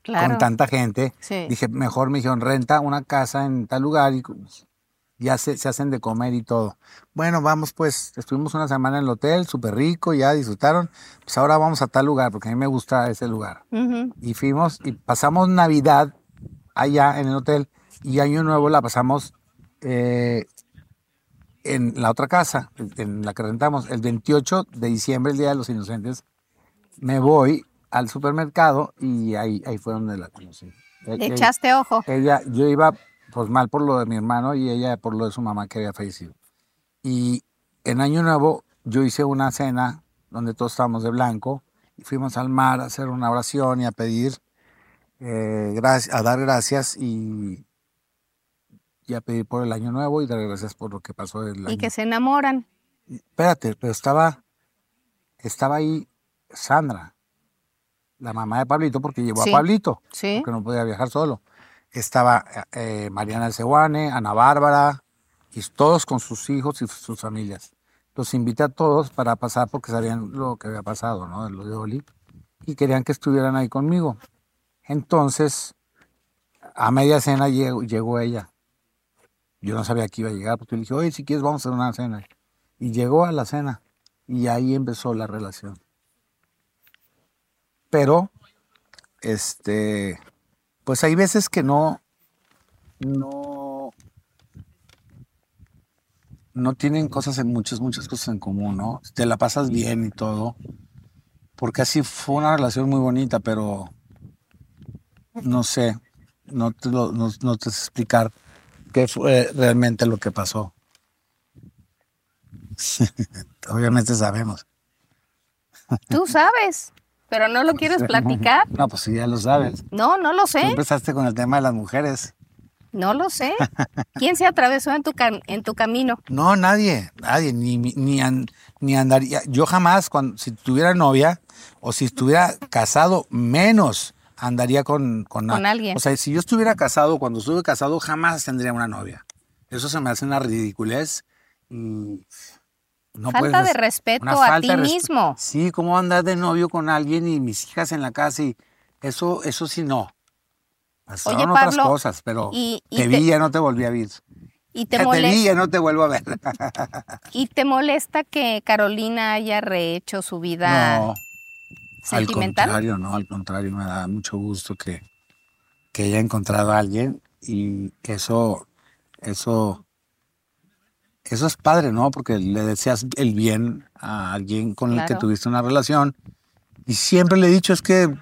Claro. con tanta gente. Sí. Dije, mejor me dijeron, renta una casa en tal lugar y ya se, se hacen de comer y todo. Bueno, vamos pues, estuvimos una semana en el hotel, súper rico, ya disfrutaron. Pues ahora vamos a tal lugar, porque a mí me gusta ese lugar. Ujú. Y fuimos y pasamos Navidad allá en el hotel y Año Nuevo la pasamos eh, en la otra casa, en la que rentamos. El 28 de diciembre, el Día de los Inocentes, me voy al supermercado y ahí, ahí fue donde la conocí. Le echaste ojo. ella, yo iba pues mal por lo de mi hermano y ella por lo de su mamá que había fallecido. Y en Año Nuevo yo hice una cena donde todos estábamos de blanco y fuimos al mar a hacer una oración y a pedir, eh, a dar gracias y, y a pedir por el Año Nuevo y dar gracias por lo que pasó el Y que se enamoran. Espérate, pero estaba, estaba ahí Sandra, la mamá de Pablito, porque llevó Sí. a Pablito Sí. porque no podía viajar solo. Estaba eh, Mariana Alceguane, Ana Bárbara, y todos con sus hijos y sus familias. Los invité a todos para pasar porque sabían lo que había pasado, ¿no? De lo de Oli, y querían que estuvieran ahí conmigo. Entonces, a media cena llegó, llegó ella. Yo no sabía que iba a llegar, porque le dije, oye, si quieres vamos a una cena. Y llegó a la cena, y ahí empezó la relación. Pero, este, pues hay veces que no, no, no tienen cosas en muchas, muchas cosas en común, ¿no? Te la pasas bien y todo. Porque así fue una relación muy bonita, pero no sé, no te, lo- no, no te sé explicar qué fue realmente lo que pasó. Obviamente sabemos. Tú sabes, pero no lo quieres platicar. No, pues sí, ya lo sabes. No, no lo Tú sé. empezaste con el tema de las mujeres. No lo sé. ¿Quién se atravesó en tu, cam- en tu camino? No, nadie, nadie, ni, ni, an- ni andaría. Yo jamás, cuando, si tuviera novia o si estuviera casado, menos andaría con, con, alguien. O sea, si yo estuviera casado, cuando estuve casado, jamás tendría una novia. Eso se me hace una ridiculez. y no Falta puedes de respeto a ti mismo. Sí, ¿cómo andar de novio con alguien y mis hijas en la casa? Y eso, eso sí no. Pasaron Oye, otras cosas, pero y- y te, vi, ya no te volví a ver. Y te, Ya te vi, molesta, ya no te vuelvo a ver. y te molesta que Carolina haya rehecho su vida No, al sentimental. contrario, no, al contrario, me da mucho gusto que, que haya encontrado a alguien y eso, eso, eso es padre, ¿no? Porque le deseas el bien a alguien con el que tuviste una relación y siempre le he dicho es que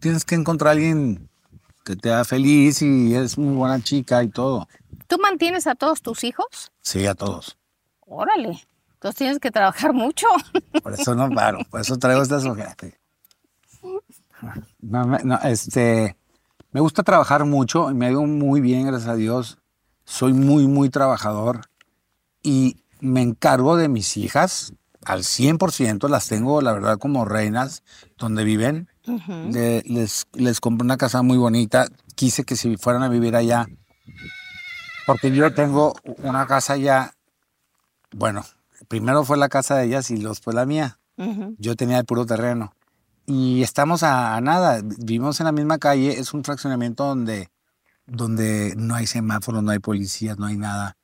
tienes que encontrar a alguien que te haga feliz y es muy buena chica y todo. ¿Tú mantienes a todos tus hijos? Sí, a todos. Órale. Entonces tienes que trabajar mucho. Por eso no paro, por eso traigo estas ojeras. No, este, me gusta trabajar mucho y me ha ido muy bien, gracias a Dios. Soy muy, muy trabajador y me encargo de mis hijas al 100%, las tengo, la verdad, como reinas donde viven. Le- les, les compré una casa muy bonita. Quise que si fueran a vivir allá, porque yo tengo una casa allá. Bueno, primero fue la casa de ellas y después la mía. Yo tenía el puro terreno. Y estamos a, a nada. Vivimos en la misma calle. Es un fraccionamiento donde, donde no hay semáforos, no hay policías, no hay nada.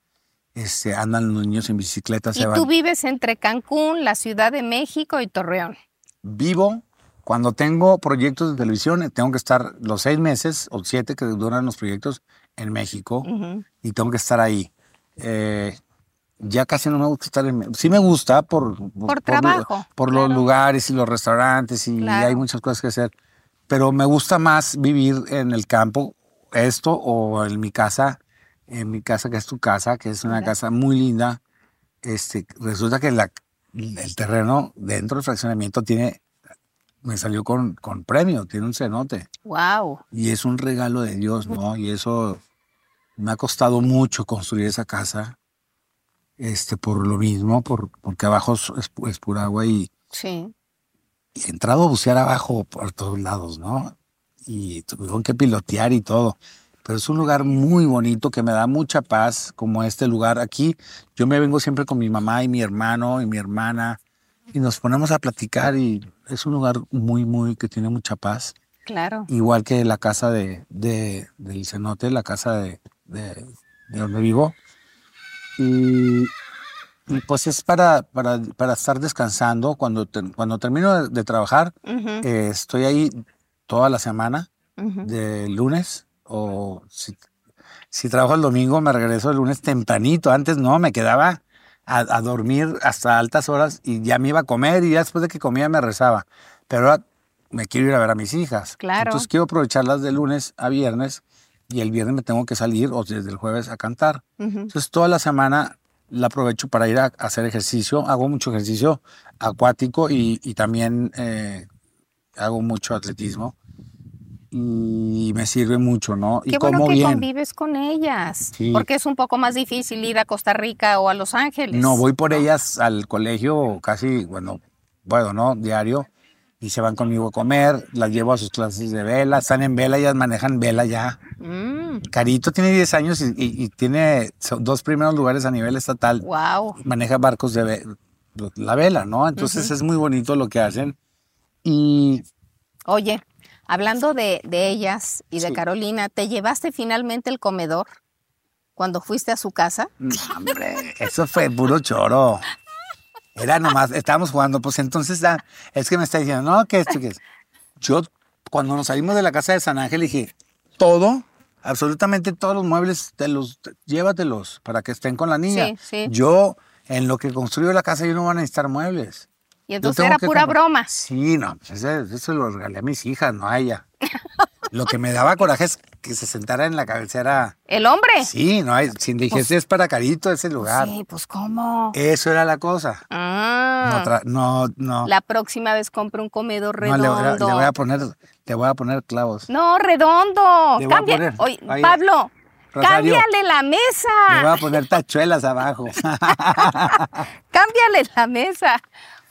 Este, andan los niños en bicicleta, Y se van. tú vives entre Cancún, la Ciudad de México y Torreón. Vivo. Cuando tengo proyectos de televisión, eh, tengo que estar los seis meses o siete que duran los proyectos en México y tengo que estar ahí. Eh, ya casi no me gusta estar en... Sí me gusta por... Por trabajo, Por los claro. lugares y los restaurantes y Claro. hay muchas cosas que hacer. Pero me gusta más vivir en el campo, esto, o en mi casa, en mi casa que es tu casa, que es una casa muy linda. Este, resulta que la, el terreno dentro del fraccionamiento tiene me salió con, con premio, tiene un cenote. Wow. Y es un regalo de Dios, ¿no? Y eso me ha costado mucho construir esa casa, este, por lo mismo, por, porque abajo es, es pu- es pura agua y, Sí. y he entrado a bucear abajo por todos lados, ¿no? Y tuvieron que pilotear y todo. Pero es un lugar muy bonito que me da mucha paz, como este lugar. Aquí yo me vengo siempre con mi mamá y mi hermano y mi hermana y nos ponemos a platicar y es un lugar muy, muy que tiene mucha paz. Claro. Igual que la casa de, de- del cenote, la casa de, de- de donde vivo. Y, y pues es para, para, para estar descansando. Cuando, te- cuando termino de, de trabajar, eh, estoy ahí toda la semana, de lunes, o si, si trabajo el domingo, me regreso el lunes tempranito. Antes no, me quedaba a, a dormir hasta altas horas y ya me iba a comer y ya después de que comía me rezaba. Pero ahora me quiero ir a ver a mis hijas. Claro. Entonces quiero aprovecharlas de lunes a viernes y el viernes me tengo que salir o desde el jueves a cantar. Entonces toda la semana la aprovecho para ir a, a hacer ejercicio. Hago mucho ejercicio acuático y, y también eh, hago mucho atletismo. Y me sirve mucho, ¿no? Y Qué bueno como que bien. convives con ellas, Sí. porque es un poco más difícil ir a Costa Rica o a Los Ángeles. No, voy por ellas al colegio casi, bueno, bueno, ¿no? Diario. Y se van conmigo a comer, las llevo a sus clases de vela, están en vela, ellas manejan vela ya. Mm, Carito tiene 10 años y, y- y tiene dos primeros lugares a nivel estatal. wow. maneja barcos de ve- la vela, ¿no? Entonces es muy bonito lo que hacen. Y Oye, hablando de, de ellas y de Sí. Carolina, ¿te llevaste finalmente el comedor cuando fuiste a su casa? no, hombre, eso fue puro choro. Era nomás, estábamos jugando, pues entonces ah, es que me está diciendo, no, que esto, que es. Yo, cuando nos salimos de la casa de San Ángel, dije, todo, absolutamente todos los muebles, te los, te- llévatelos para que estén con la niña. Sí, sí. Yo, en lo que construyo la casa, yo no voy a necesitar muebles. Y entonces era pura comprar- broma. Sí, no, pues eso lo regalé a mis hijas, no a ella. Lo que me daba coraje es que se sentara en la cabecera. ¿El hombre? Sí, no hay, sin dijese es para Carito ese lugar. Sí, pues ¿cómo? Eso era la cosa. Ah, No, no, no. la próxima vez compra un comedor no, le, voy a- redondo. le voy a poner, le voy a poner clavos. No, redondo. Le Cambia- poner- Oye, Pablo, Rosario, cámbiale la Le mesa. voy a poner tachuelas abajo. Cámbiale la mesa.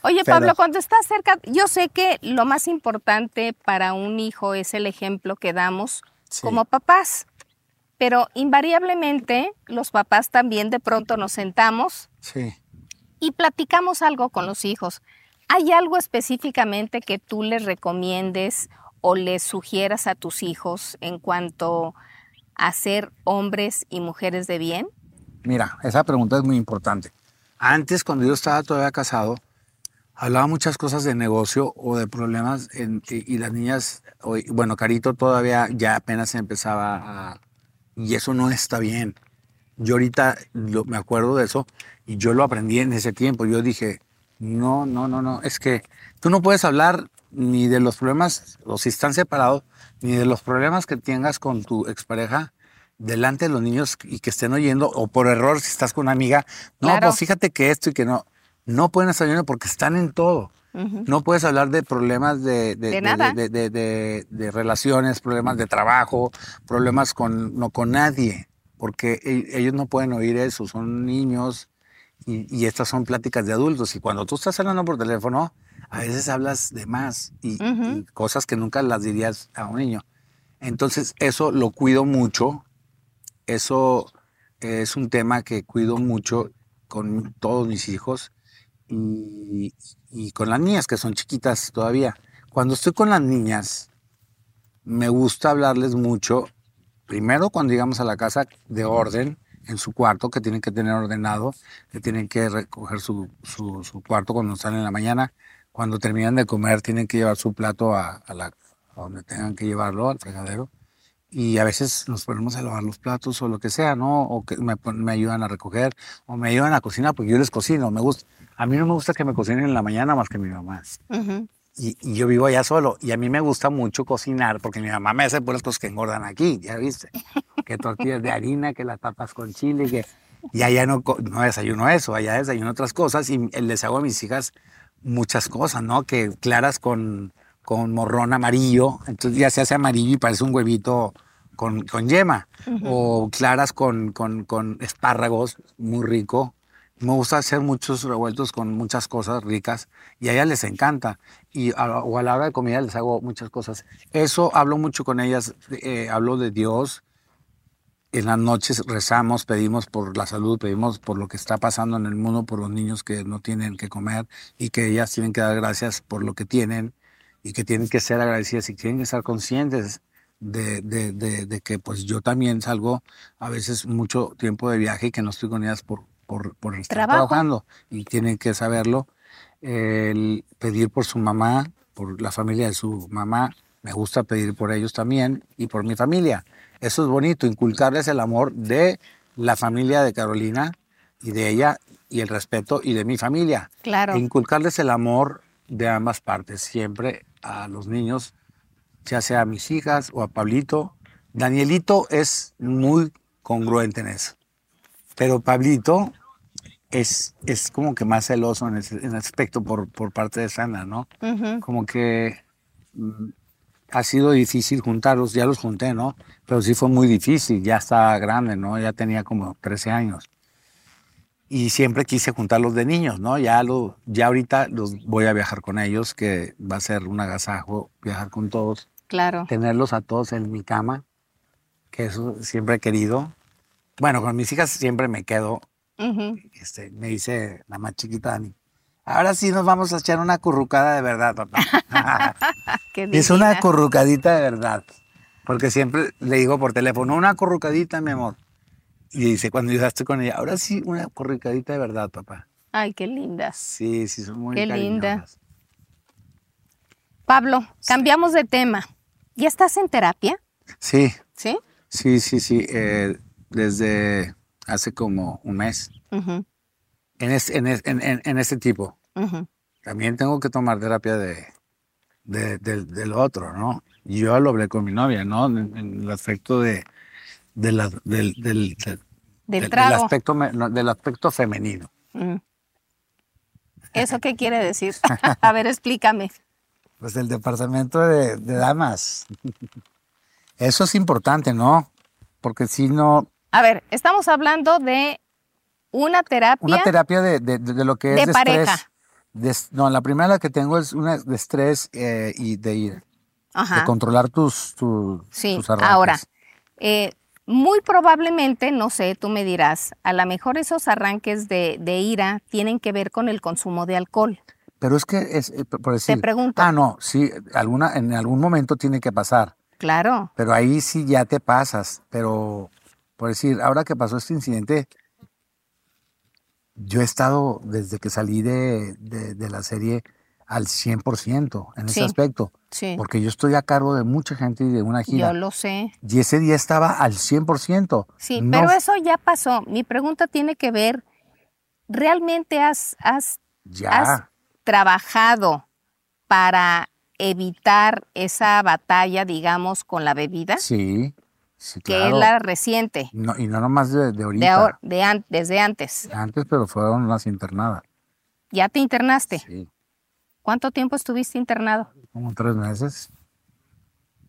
Oye, Pero- Pablo, cuando estás cerca, yo sé que lo más importante para un hijo es el ejemplo que damos Sí. como papás. Pero invariablemente los papás también de pronto nos sentamos sí. y platicamos algo con los hijos. ¿Hay algo específicamente que tú les recomiendes o les sugieras a tus hijos en cuanto a ser hombres y mujeres de bien? Mira, esa pregunta es muy importante. Antes, cuando yo estaba todavía casado, hablaba muchas cosas de negocio o de problemas en- y, y las niñas, bueno, Carito todavía ya apenas empezaba a... Y eso no está bien. Yo ahorita lo- me acuerdo de eso y yo lo aprendí en ese tiempo. Yo dije, no, no, no, no, es que tú no puedes hablar ni de los problemas, o si están separados, ni de los problemas que tengas con tu expareja delante de los niños y que estén oyendo, o por error si estás con una amiga, no, Claro. pues fíjate que esto y que no. No pueden estar oyendo porque están en todo. No puedes hablar de problemas de, De de, relaciones, problemas de trabajo, problemas con, no, con nadie, porque ellos no pueden oír eso, son niños y, y estas son pláticas de adultos. Y cuando tú estás hablando por teléfono, a veces hablas de más y cosas que nunca las dirías a un niño. Entonces, eso lo cuido mucho. Eso es un tema que cuido mucho con todos mis hijos y, con las niñas que son chiquitas todavía. Cuando estoy con las niñas, me gusta hablarles mucho, primero cuando llegamos a la casa, de orden en su cuarto, que tienen que tener ordenado, que tienen que recoger su, su- cuarto cuando salen en la mañana. Cuando terminan de comer, tienen que llevar su plato a, a la, a donde tengan que llevarlo, al fregadero. Y a veces nos ponemos a lavar los platos o lo que sea, ¿no? O que me, me ayudan a recoger o me ayudan a cocinar porque yo les cocino. Me gusta, a mí no me gusta que me cocinen en la mañana más que mi mamá. Y, y yo vivo allá solo. Y a mí me gusta mucho cocinar porque mi mamá me hace puras cosas que engordan aquí, ya viste. Que tortillas de harina, que las papas con chile, que... Y allá no, no desayuno eso, allá desayuno otras cosas y les hago a mis hijas muchas cosas, ¿no? Que claras con, con morrón amarillo, entonces ya se hace amarillo y parece un huevito con, con yema, o claras con, con, con espárragos, muy rico. Me gusta hacer muchos revueltos con muchas cosas ricas y a ellas les encanta. Y a, o a la hora de comida les hago muchas cosas. Eso hablo mucho con ellas, eh, hablo de Dios. En las noches rezamos, pedimos por la salud, pedimos por lo que está pasando en el mundo, por los niños que no tienen que comer y que ellas tienen que dar gracias por lo que tienen y que tienen que ser agradecidas y tienen que estar conscientes de, de, de, de que pues yo también salgo a veces mucho tiempo de viaje y que no estoy con ellas por, por, por estar Trabajo. trabajando y tienen que saberlo. El pedir por su mamá, por la familia de su mamá, me gusta pedir por ellos también y por mi familia. Eso es bonito, inculcarles el amor de la familia de Carolina y de ella y el respeto y de mi familia. Claro. E inculcarles el amor de ambas partes, siempre a los niños, ya sea a mis hijas o a Pablito. Danielito es muy congruente en eso, pero Pablito es, es como que más celoso en ese, en aspecto por, por parte de Sandra, ¿no? Ujú. Como que mm, ha sido difícil juntarlos, ya los junté, ¿no? Pero sí fue muy difícil, ya estaba grande, ¿no? Ya tenía como 13 años. Y siempre quise juntarlos de niños, ¿no? Ya, lo, ya ahorita los voy a viajar con ellos, que va a ser un agasajo viajar con todos, Claro. tenerlos a todos en mi cama, que eso siempre he querido. Bueno, con mis hijas siempre me quedo, este, me dice la más chiquita Dani, ahora sí nos vamos a echar una currucada de verdad, papá. Qué Es una currucadita de verdad. Porque siempre le digo por teléfono, una currucadita, mi amor. Y dice, cuando yo estoy con ella, ahora sí, una currucadita de verdad, papá. Ay, qué lindas. Sí, sí, son muy Qué linda. Pablo, cambiamos de tema. ¿Ya estás en terapia? Sí, ¿Sí? sí, sí, sí. eh, desde hace como un mes. En, es- en, es- en, en- en este tipo. También tengo que tomar terapia de, de- del- del otro, ¿no? Yo lo hablé con mi novia, ¿no? En, el aspecto de, de la- del, del, del- Del trago. aspecto, me- no, del aspecto femenino. Mm. ¿Eso qué quiere decir? A ver, explícame. Pues el departamento de, de damas. Eso es importante, ¿no? Porque si no, A ver, estamos hablando de una terapia. una terapia de, de- de- de lo que es De de, pareja. estrés. de- no, la primera la que tengo es una de estrés eh, y de ir, de Ajá. controlar tus, tu- Sí, tus arranques. ahora, eh, muy probablemente, no sé, tú me dirás, a lo mejor esos arranques de, de ira tienen que ver con el consumo de alcohol. Pero es que es, eh, por decir, pregunto. Ah, no, sí, alguna, en algún momento tiene que pasar. Claro. Pero ahí sí ya te pasas. Pero, por decir, ahora que pasó este incidente, yo he estado desde que salí de, de- de la serie al 100% en ese aspecto. Sí. Porque yo estoy a cargo de mucha gente y de una gira. Yo lo sé. Y ese día estaba al 100%. Sí, No pero eso ya pasó. Mi pregunta tiene que ver, ¿realmente has, has, Ya. has trabajado para evitar esa batalla, digamos, con la bebida? Sí, sí, que es la reciente, No, y no nomás de, de ahorita. de ahora, de an- desde antes. Antes, pero fueron unas internadas. ¿Ya te internaste? Sí, ¿Cuánto tiempo estuviste internado? como tres meses.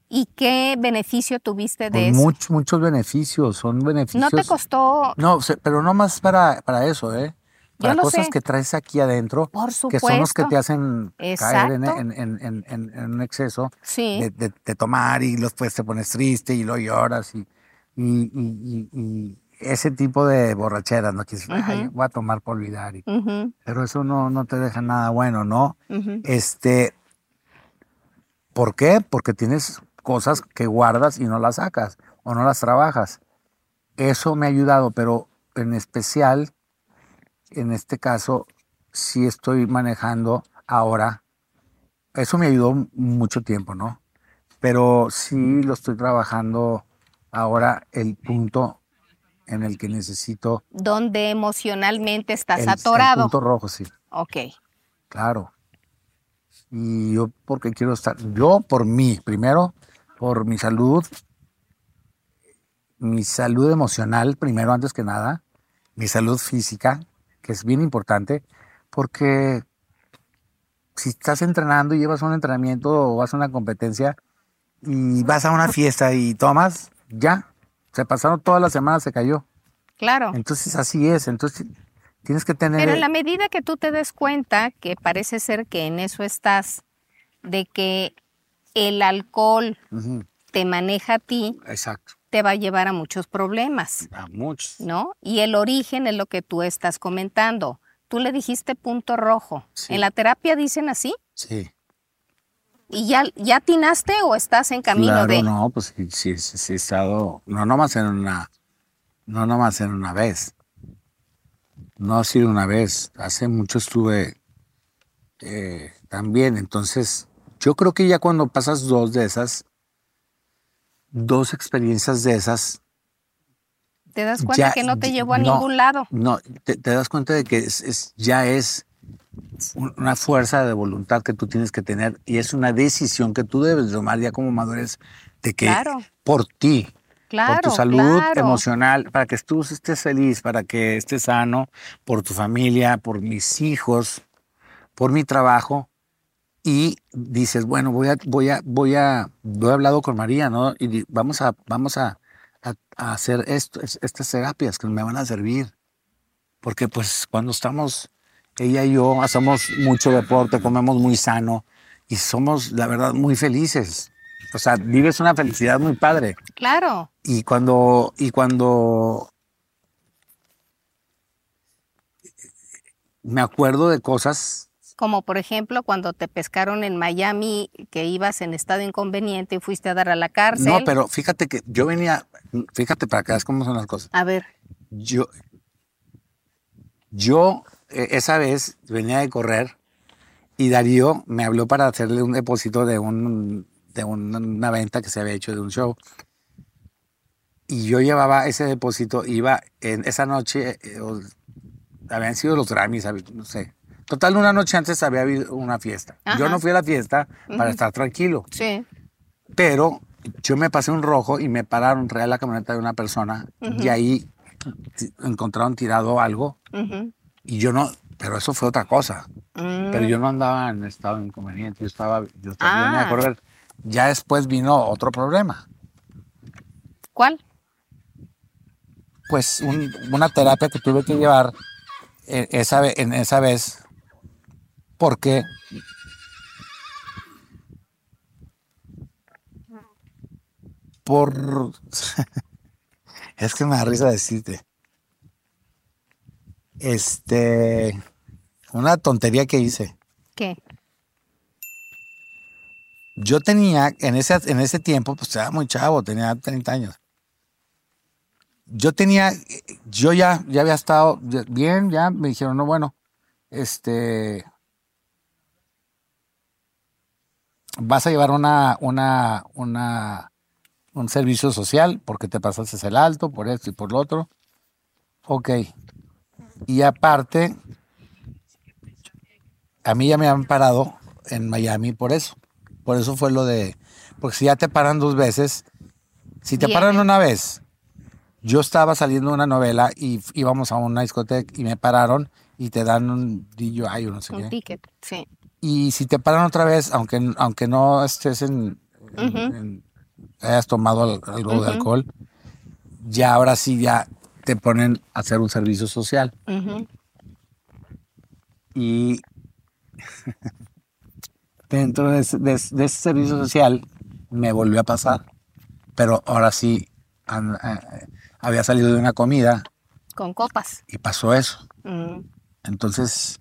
¿Y qué beneficio tuviste de Pues eso? much- muchos beneficios, son beneficios. ¿No te costó? No, pero no más para, para eso, ¿eh? Para cosas sé. que traes aquí adentro, Por que son los que te hacen caer en, Exacto. en- en- en- en- en un exceso Sí. de, de- de tomar y después te pones triste y lo lloras y, y- y- ese tipo de borracheras, ¿no? Que dices, "Ay, voy a tomar por olvidar. y- pero eso no, no te deja nada bueno, ¿no? Este, ¿por qué? Porque tienes cosas que guardas y no las sacas o no las trabajas. Eso me ha ayudado, pero en especial, en este caso, sí estoy manejando ahora. Eso me ayudó mucho tiempo, ¿no? Pero sí lo estoy trabajando ahora el punto en el que necesito Donde emocionalmente estás el, el atorado. punto rojo, sí. Ok. Claro. Y yo porque quiero estar, yo por mí, primero, por mi salud, mi salud emocional, primero antes que nada, mi salud física, que es bien importante, porque si estás entrenando y llevas un entrenamiento o vas a una competencia y vas a una fiesta y tomas, ya, se pasaron todas las semanas, se cayó. Claro. Entonces así es, entonces tienes que tener... Pero en la medida que tú te des cuenta, que parece ser que en eso estás, de que el alcohol te maneja a ti, Exacto, te va a llevar a muchos problemas, a muchos. ¿no? Y el origen es lo que tú estás comentando. Tú le dijiste punto rojo. Sí. ¿En la terapia dicen así? Sí. ¿Y ya, ya atinaste o estás en camino claro, de...? no, pues sí, sí, sí, sí he estado, no nomás en una, no nomás en una vez. No ha sido una vez, hace mucho estuve eh, también, entonces yo creo que ya cuando pasas dos de esas, dos experiencias de esas, ¿Te das cuenta ya- que no te llevó a no, ningún lado? No, te, te das cuenta de que es, es- ya es un- una fuerza de voluntad que tú tienes que tener y es una decisión que tú debes tomar ya como madurez de que Claro. por ti, Claro, por tu salud claro. emocional, para que tú estés feliz, para que estés sano, por tu familia, por mis hijos, por mi trabajo. Y dices, bueno, voy a, voy a, voy a, he hablado con María, ¿no? Y vamos a, vamos a, a- a hacer esto, es- estas terapias que me van a servir. Porque pues cuando estamos, ella y yo, hacemos mucho deporte, comemos muy sano y somos, la verdad, muy felices. O sea, vives una felicidad muy padre. Claro. Y cuando, y cuando me acuerdo de cosas, Como por ejemplo cuando te pescaron en Miami, que ibas en estado inconveniente y fuiste a dar a la cárcel. no, pero fíjate que yo venía, fíjate para que veas cómo son las cosas. A ver, Yo, yo eh, esa vez venía de correr y Darío me habló para hacerle un depósito de, un, de un- una venta que se había hecho de un show. Y yo llevaba ese depósito, iba en esa noche, eh, habían sido los Grammys, no sé. Total, una noche antes había habido una fiesta. Yo no fui a la fiesta para estar tranquilo, sí. pero yo me pasé un rojo y me pararon, traía la camioneta de una persona y ahí encontraron tirado algo y yo no, pero eso fue otra cosa. mm, Pero yo no andaba en estado de inconveniente, yo estaba, yo estaba Ah. a correr. Ya después vino otro problema, ¿Cuál? pues un- una terapia que tuve que llevar eh, esa, en esa vez, porque por es que me da risa decirte este una tontería que hice ¿Qué? yo tenía en ese en ese tiempo pues estaba muy chavo tenía 30 años yo tenía yo ya ya había estado bien ya me dijeron no bueno este vas a llevar una una una un servicio social porque te pasaste el alto por esto y por lo otro ok y aparte a mí ya me han parado en Miami por eso. Por eso fue lo de. Porque si ya te paran dos veces, si te paran una vez, yo estaba saliendo de una novela y íbamos a una discoteca y me pararon y te dan un DUI o no sé Un qué. ticket, sí. Y si te paran otra vez, aunque, aunque no estés en, en- en- hayas tomado al- algo de alcohol, ya ahora sí ya te ponen a hacer un servicio social. Y dentro de ese, de ese- de ese servicio social me volvió a pasar. Pero ahora sí había salido de una comida Con copas. y pasó eso. Entonces,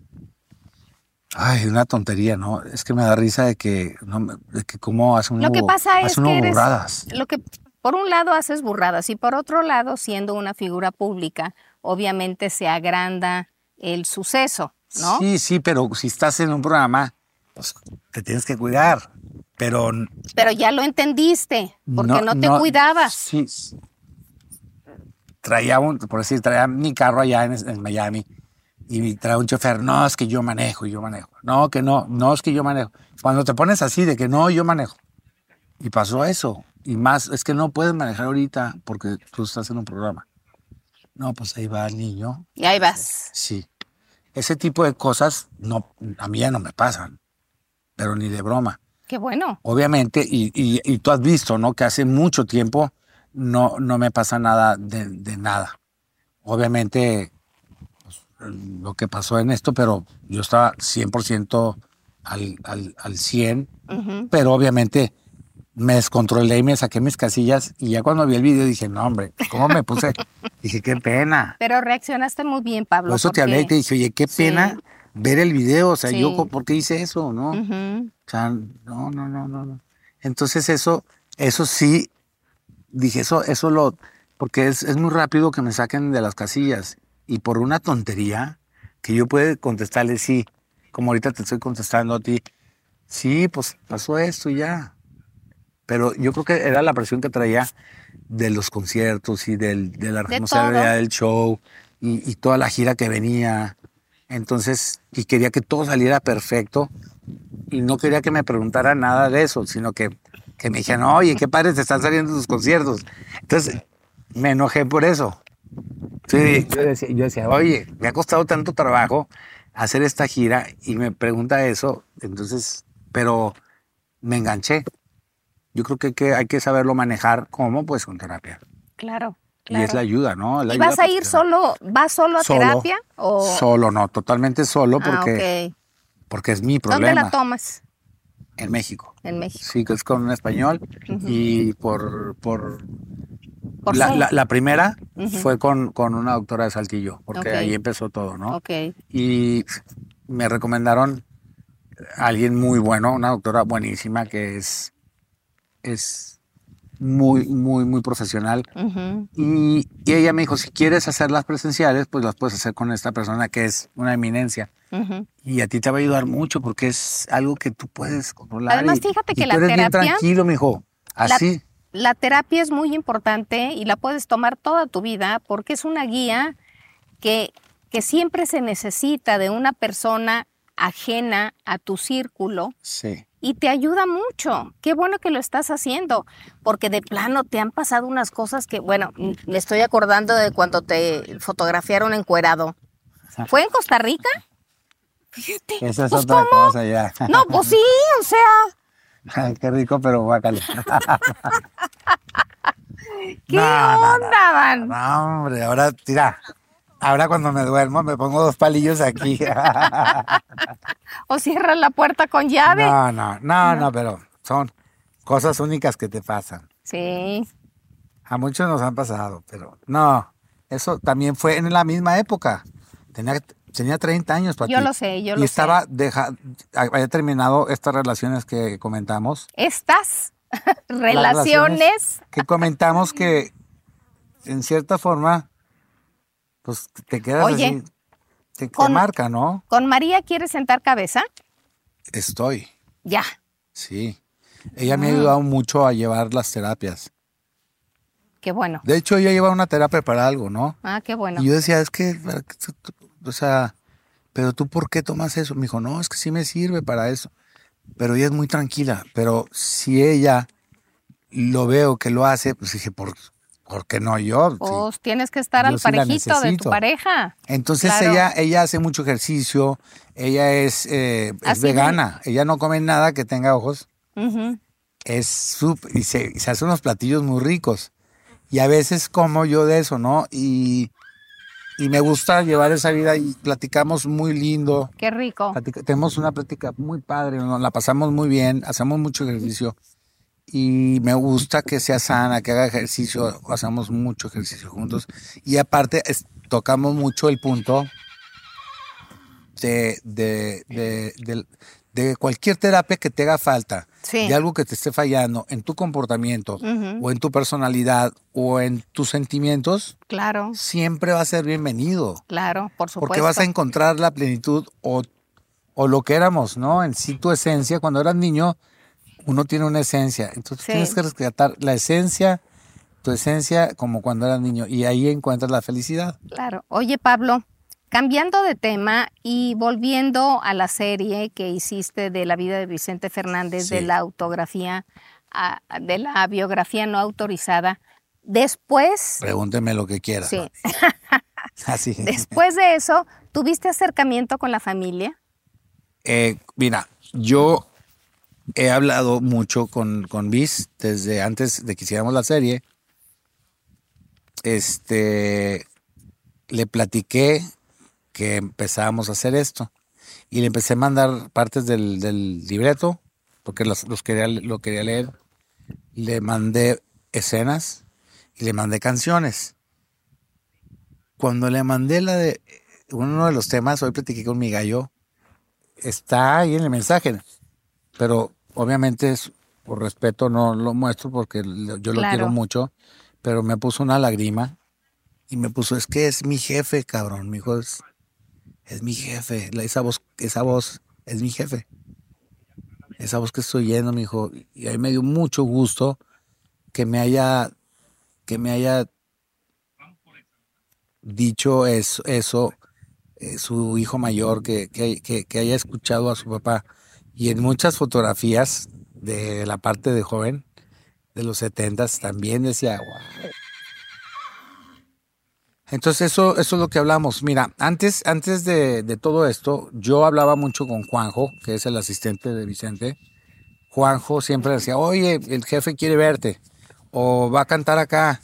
ay, una tontería, ¿no? Es que me da risa de que, no de que cómo hace uno, Lo que pasa hace es uno que eres, burradas. lo que por un lado haces burradas y por otro lado, siendo una figura pública, obviamente se agranda el suceso, ¿no? Sí, sí, pero si estás en un programa, pues te tienes que cuidar. Pero Pero ya lo entendiste, porque no, te cuidabas. Sí. Traía un, por decir, traía mi carro allá en, en Miami y traía un chofer, no, es que yo manejo, yo manejo. No, que no, no es que yo manejo. Cuando te pones así de que no, yo manejo. Y pasó eso. Y más, es que no puedes manejar ahorita porque tú estás en un programa. No, pues ahí va el niño. Y ahí vas. Sí. Ese tipo de cosas no, a mí ya no me pasan. pero ni de broma. Qué bueno. Obviamente, y, y- y tú has visto, ¿no? Que hace mucho tiempo no, no me pasa nada de, de nada. Obviamente, lo que pasó en esto, pero yo estaba 100% al, al, al 100, Ujú. pero obviamente me descontrolé y me saqué mis casillas y ya cuando vi el video dije, no, hombre, ¿cómo me puse? dije, qué pena. Pero reaccionaste muy bien, Pablo. Por eso te hablé y te dije, oye, qué Sí. pena ver el video. O sea, Sí. yo, ¿por qué hice eso? ¿No? O sea, no, no, no, no, no. Entonces eso, eso sí, dije, eso, eso lo, porque es, es muy rápido que me saquen de las casillas. Y por una tontería, que yo pueda contestarle sí, como ahorita te estoy contestando a ti, sí, pues pasó esto y ya. Pero yo creo que era la presión que traía de los conciertos y del, de la De responsabilidad todo. del show y, y toda la gira que venía. Entonces, y quería que todo saliera perfecto y no quería que me preguntara nada de eso, sino que, que me dijeran, oye, qué padres te están saliendo tus conciertos. Entonces, me enojé por eso. Sí, yo decía, yo decía, oye, me ha costado tanto trabajo hacer esta gira y me pregunta eso, entonces, pero me enganché. Yo creo que hay que, hay que saberlo manejar, ¿cómo? Pues con terapia. Claro, Y claro. es la ayuda, ¿no? La ¿Y ayuda vas a ir solo, vas solo a Solo. terapia? O... Solo, no, totalmente solo Ah, porque, porque es mi ¿Dónde problema. la tomas? En México. En México. Sí, que es con un español. Y por, por, Por la, la- la primera fue con, con una doctora de Saltillo, porque ahí empezó todo, ¿no? Ok. Y me recomendaron a alguien muy bueno, una doctora buenísima que es, es muy, muy, muy profesional. Y, y ella me dijo, si quieres hacer las presenciales, pues las puedes hacer con esta persona que es una eminencia. Y a ti te va a ayudar mucho porque es algo que tú puedes controlar. Además, y- fíjate y que tú la eres bien terapia- tranquilo, mijo. Así. La terapia es muy importante y la puedes tomar toda tu vida porque es una guía que, que siempre se necesita de una persona ajena a tu círculo Sí. y te ayuda mucho. Qué bueno que lo estás haciendo, porque de plano te han pasado unas cosas que, bueno, me estoy acordando de cuando te fotografiaron encuerado. ¿Fue en Costa Rica? Fíjate. Esa es pues, otra ¿cómo? cosa ya. No, pues sí, o sea, qué rico, pero guácale. ¿qué no. onda, man? No, hombre, ahora, tira. Ahora cuando me duermo me pongo dos palillos aquí. O cierras la puerta con llave. No, no, no, no, pero son cosas únicas que te pasan. Sí, A muchos nos han pasado, pero no. Eso también fue en la misma época. Tenía, tenía 30 años, Pati. Yo lo sé, yo y lo sé. estaba deja, había terminado estas relaciones que comentamos. estas relaciones, que comentamos que en cierta forma pues te quedas Oye, así te, te con- marca no ¿con María quieres sentar cabeza? estoy Ya. sí ella me ha ayudado mucho a llevar las terapias Qué bueno. de hecho ella lleva una terapia para algo no Ah, qué bueno. y yo decía es que ¿para qué tú- tú- o sea pero tú por qué tomas eso me dijo no es que sí me sirve para eso pero ella es muy tranquila pero si ella lo veo que lo hace pues dije por ¿por qué no yo? Sí. Pues tienes que estar Yo al sí parejito de tu pareja. Entonces Claro. ella, ella hace mucho ejercicio, ella es, eh, es vegana, ella no come nada que tenga ojos, es súper, y se, y se hace unos platillos muy ricos. Y a veces como yo de eso, ¿no? Y, y me gusta llevar esa vida y platicamos muy lindo. Qué rico. platica- tenemos una plática muy padre, nos la pasamos muy bien, hacemos mucho ejercicio. Y me gusta que sea sana, que haga ejercicio, hacemos mucho ejercicio juntos. Y aparte, es- tocamos mucho el punto de, de, de, de- cualquier terapia que te haga falta, Sí. de algo que te esté fallando en tu comportamiento, o en tu personalidad, o en tus sentimientos, Claro, siempre va a ser bienvenido. claro, por supuesto. Porque vas a encontrar la plenitud o, o lo que éramos, ¿no? En sí tu esencia. Cuando eras niño, uno tiene una esencia. Entonces Sí. tienes que rescatar la esencia, tu esencia como cuando eras niño. Y ahí encuentras la felicidad. Claro. Oye, Pablo, cambiando de tema y volviendo a la serie que hiciste de la vida de Vicente Fernández, de la autografía, de la biografía no autorizada, después, Pregúnteme lo que quieras. sí, Así. después de eso, ¿tuviste acercamiento con la familia? Eh, mira, yo he hablado mucho con, con Bis desde antes de que hiciéramos la serie. Este, le platiqué que empezábamos a hacer esto y le empecé a mandar partes del, del libreto porque los, los quería, lo quería leer. Le mandé escenas y le mandé canciones. Cuando le mandé la de uno de los temas, hoy platiqué con mi gallo, está ahí en el mensaje, pero obviamente es, por respeto no lo muestro porque yo lo quiero mucho, pero me puso una lágrima y me puso, es que es mi jefe, cabrón, mi hijo es, es mi jefe, esa voz, esa voz es mi jefe. Esa voz que estoy oyendo, mi hijo, y a mí me dio mucho gusto que me haya, que me haya dicho eso, eh, su hijo mayor, que, que, haya escuchado a su papá. Y en muchas fotografías de la parte de joven, de los setentas, también decía, "Guau". Entonces eso, eso es lo que hablamos. Mira, antes, antes de, todo esto, yo hablaba mucho con Juanjo, que es el asistente de Vicente. Juanjo siempre decía, oye, el jefe quiere verte, o va a cantar acá,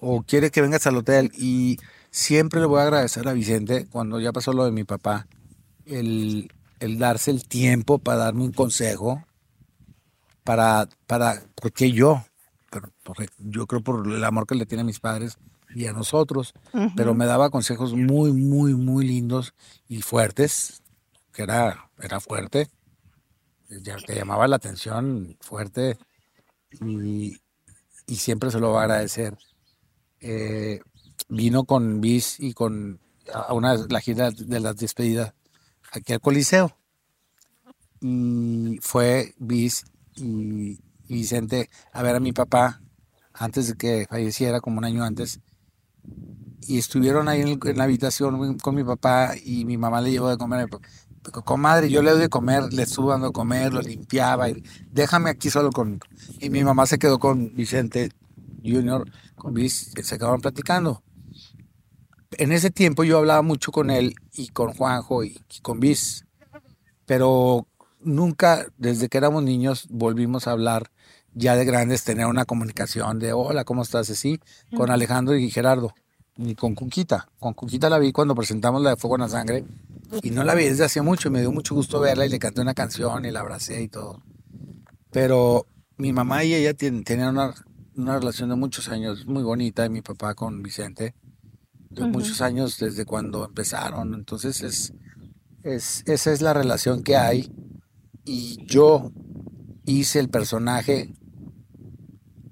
o quiere que vengas al hotel. Y siempre le voy a agradecer a Vicente, cuando ya pasó lo de mi papá, el, el darse el tiempo para darme un consejo, para, para, porque yo, pero yo creo por el amor que le tiene a mis padres y a nosotros, pero me daba consejos muy, muy, muy lindos y fuertes, que era, era fuerte, ya te llamaba la atención fuerte y, y siempre se lo va a agradecer. Eh, vino con Bis y con a a una la gira de las despedidas aquí al Coliseo. Y fue Bis y, y Vicente a ver a mi papá antes de que falleciera, como un año antes. Y estuvieron ahí en, la habitación con mi papá y mi mamá le llevó de comer. Comadre, yo le doy de comer, le estuve dando de comer, lo limpiaba. Y, Déjame aquí solo con... Y mi mamá se quedó con Vicente Junior, con Bis, se quedaron platicando. En ese tiempo yo hablaba mucho con él y con Juanjo y, y con Bis, pero nunca, desde que éramos niños, volvimos a hablar ya de grandes, tener una comunicación de hola, ¿cómo estás? Así, con Alejandro y Gerardo, ni con Cuquita. Con Cuquita la vi cuando presentamos la de Fuego en la Sangre y no la vi desde hace mucho y me dio mucho gusto verla y le canté una canción y la abracé y todo. Pero mi mamá y ella tenían una, una relación de muchos años muy bonita y mi papá con Vicente de muchos años desde cuando empezaron. Entonces es, es, esa es la relación que hay. Y yo hice el personaje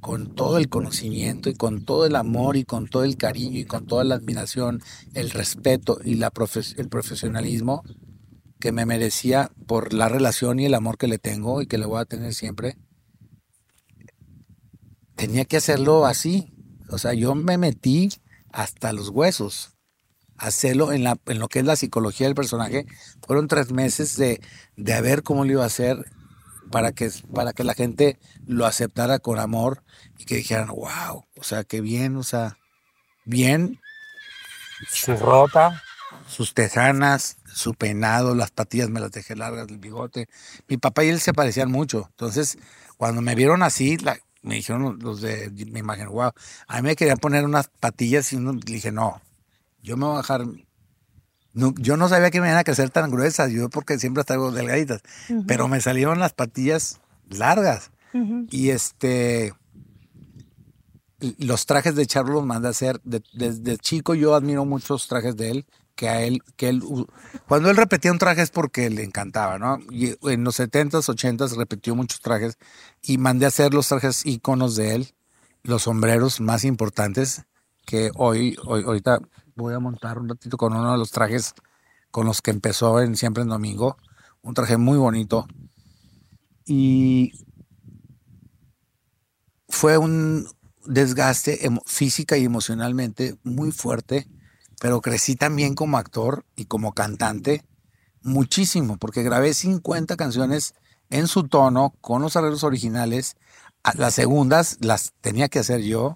con todo el conocimiento y con todo el amor y con todo el cariño y con toda la admiración, el respeto y la profes- el profesionalismo que me merecía por la relación y el amor que le tengo y que le voy a tener siempre. Tenía que hacerlo así. O sea, yo me metí hasta los huesos. Hacerlo en, la, en lo que es la psicología del personaje. Fueron tres meses de, de ver cómo lo iba a hacer para que, para que la gente lo aceptara con amor y que dijeran, wow, o sea, qué bien, o sea, bien su ropa, sus tejanas, su peinado, las patillas me las dejé largas, el bigote. Mi papá y él se parecían mucho. Entonces, cuando me vieron así, la- me dijeron los de mi imagen, wow, a mí me querían poner unas patillas y uno, le dije, no, yo me voy a bajar. No, yo no sabía que me iban a crecer tan gruesas, yo porque siempre traigo delgaditas, pero me salieron las patillas largas. Y este, los trajes de Charlo los mandé a hacer. De- Desde chico yo admiro muchos trajes de él, que a él, que él, cuando él repetía un traje es porque le encantaba, ¿no? Y en los 70s, 80s repitió muchos trajes y mandé a hacer los trajes íconos de él, los sombreros más importantes, que hoy, hoy ahorita voy a montar un ratito con uno de los trajes con los que empezó Siempre en Domingo, un traje muy bonito. Y fue un desgaste física y emocionalmente muy fuerte, pero crecí también como actor y como cantante muchísimo, porque grabé 50 canciones en su tono, con los arreglos originales. Las segundas las tenía que hacer yo.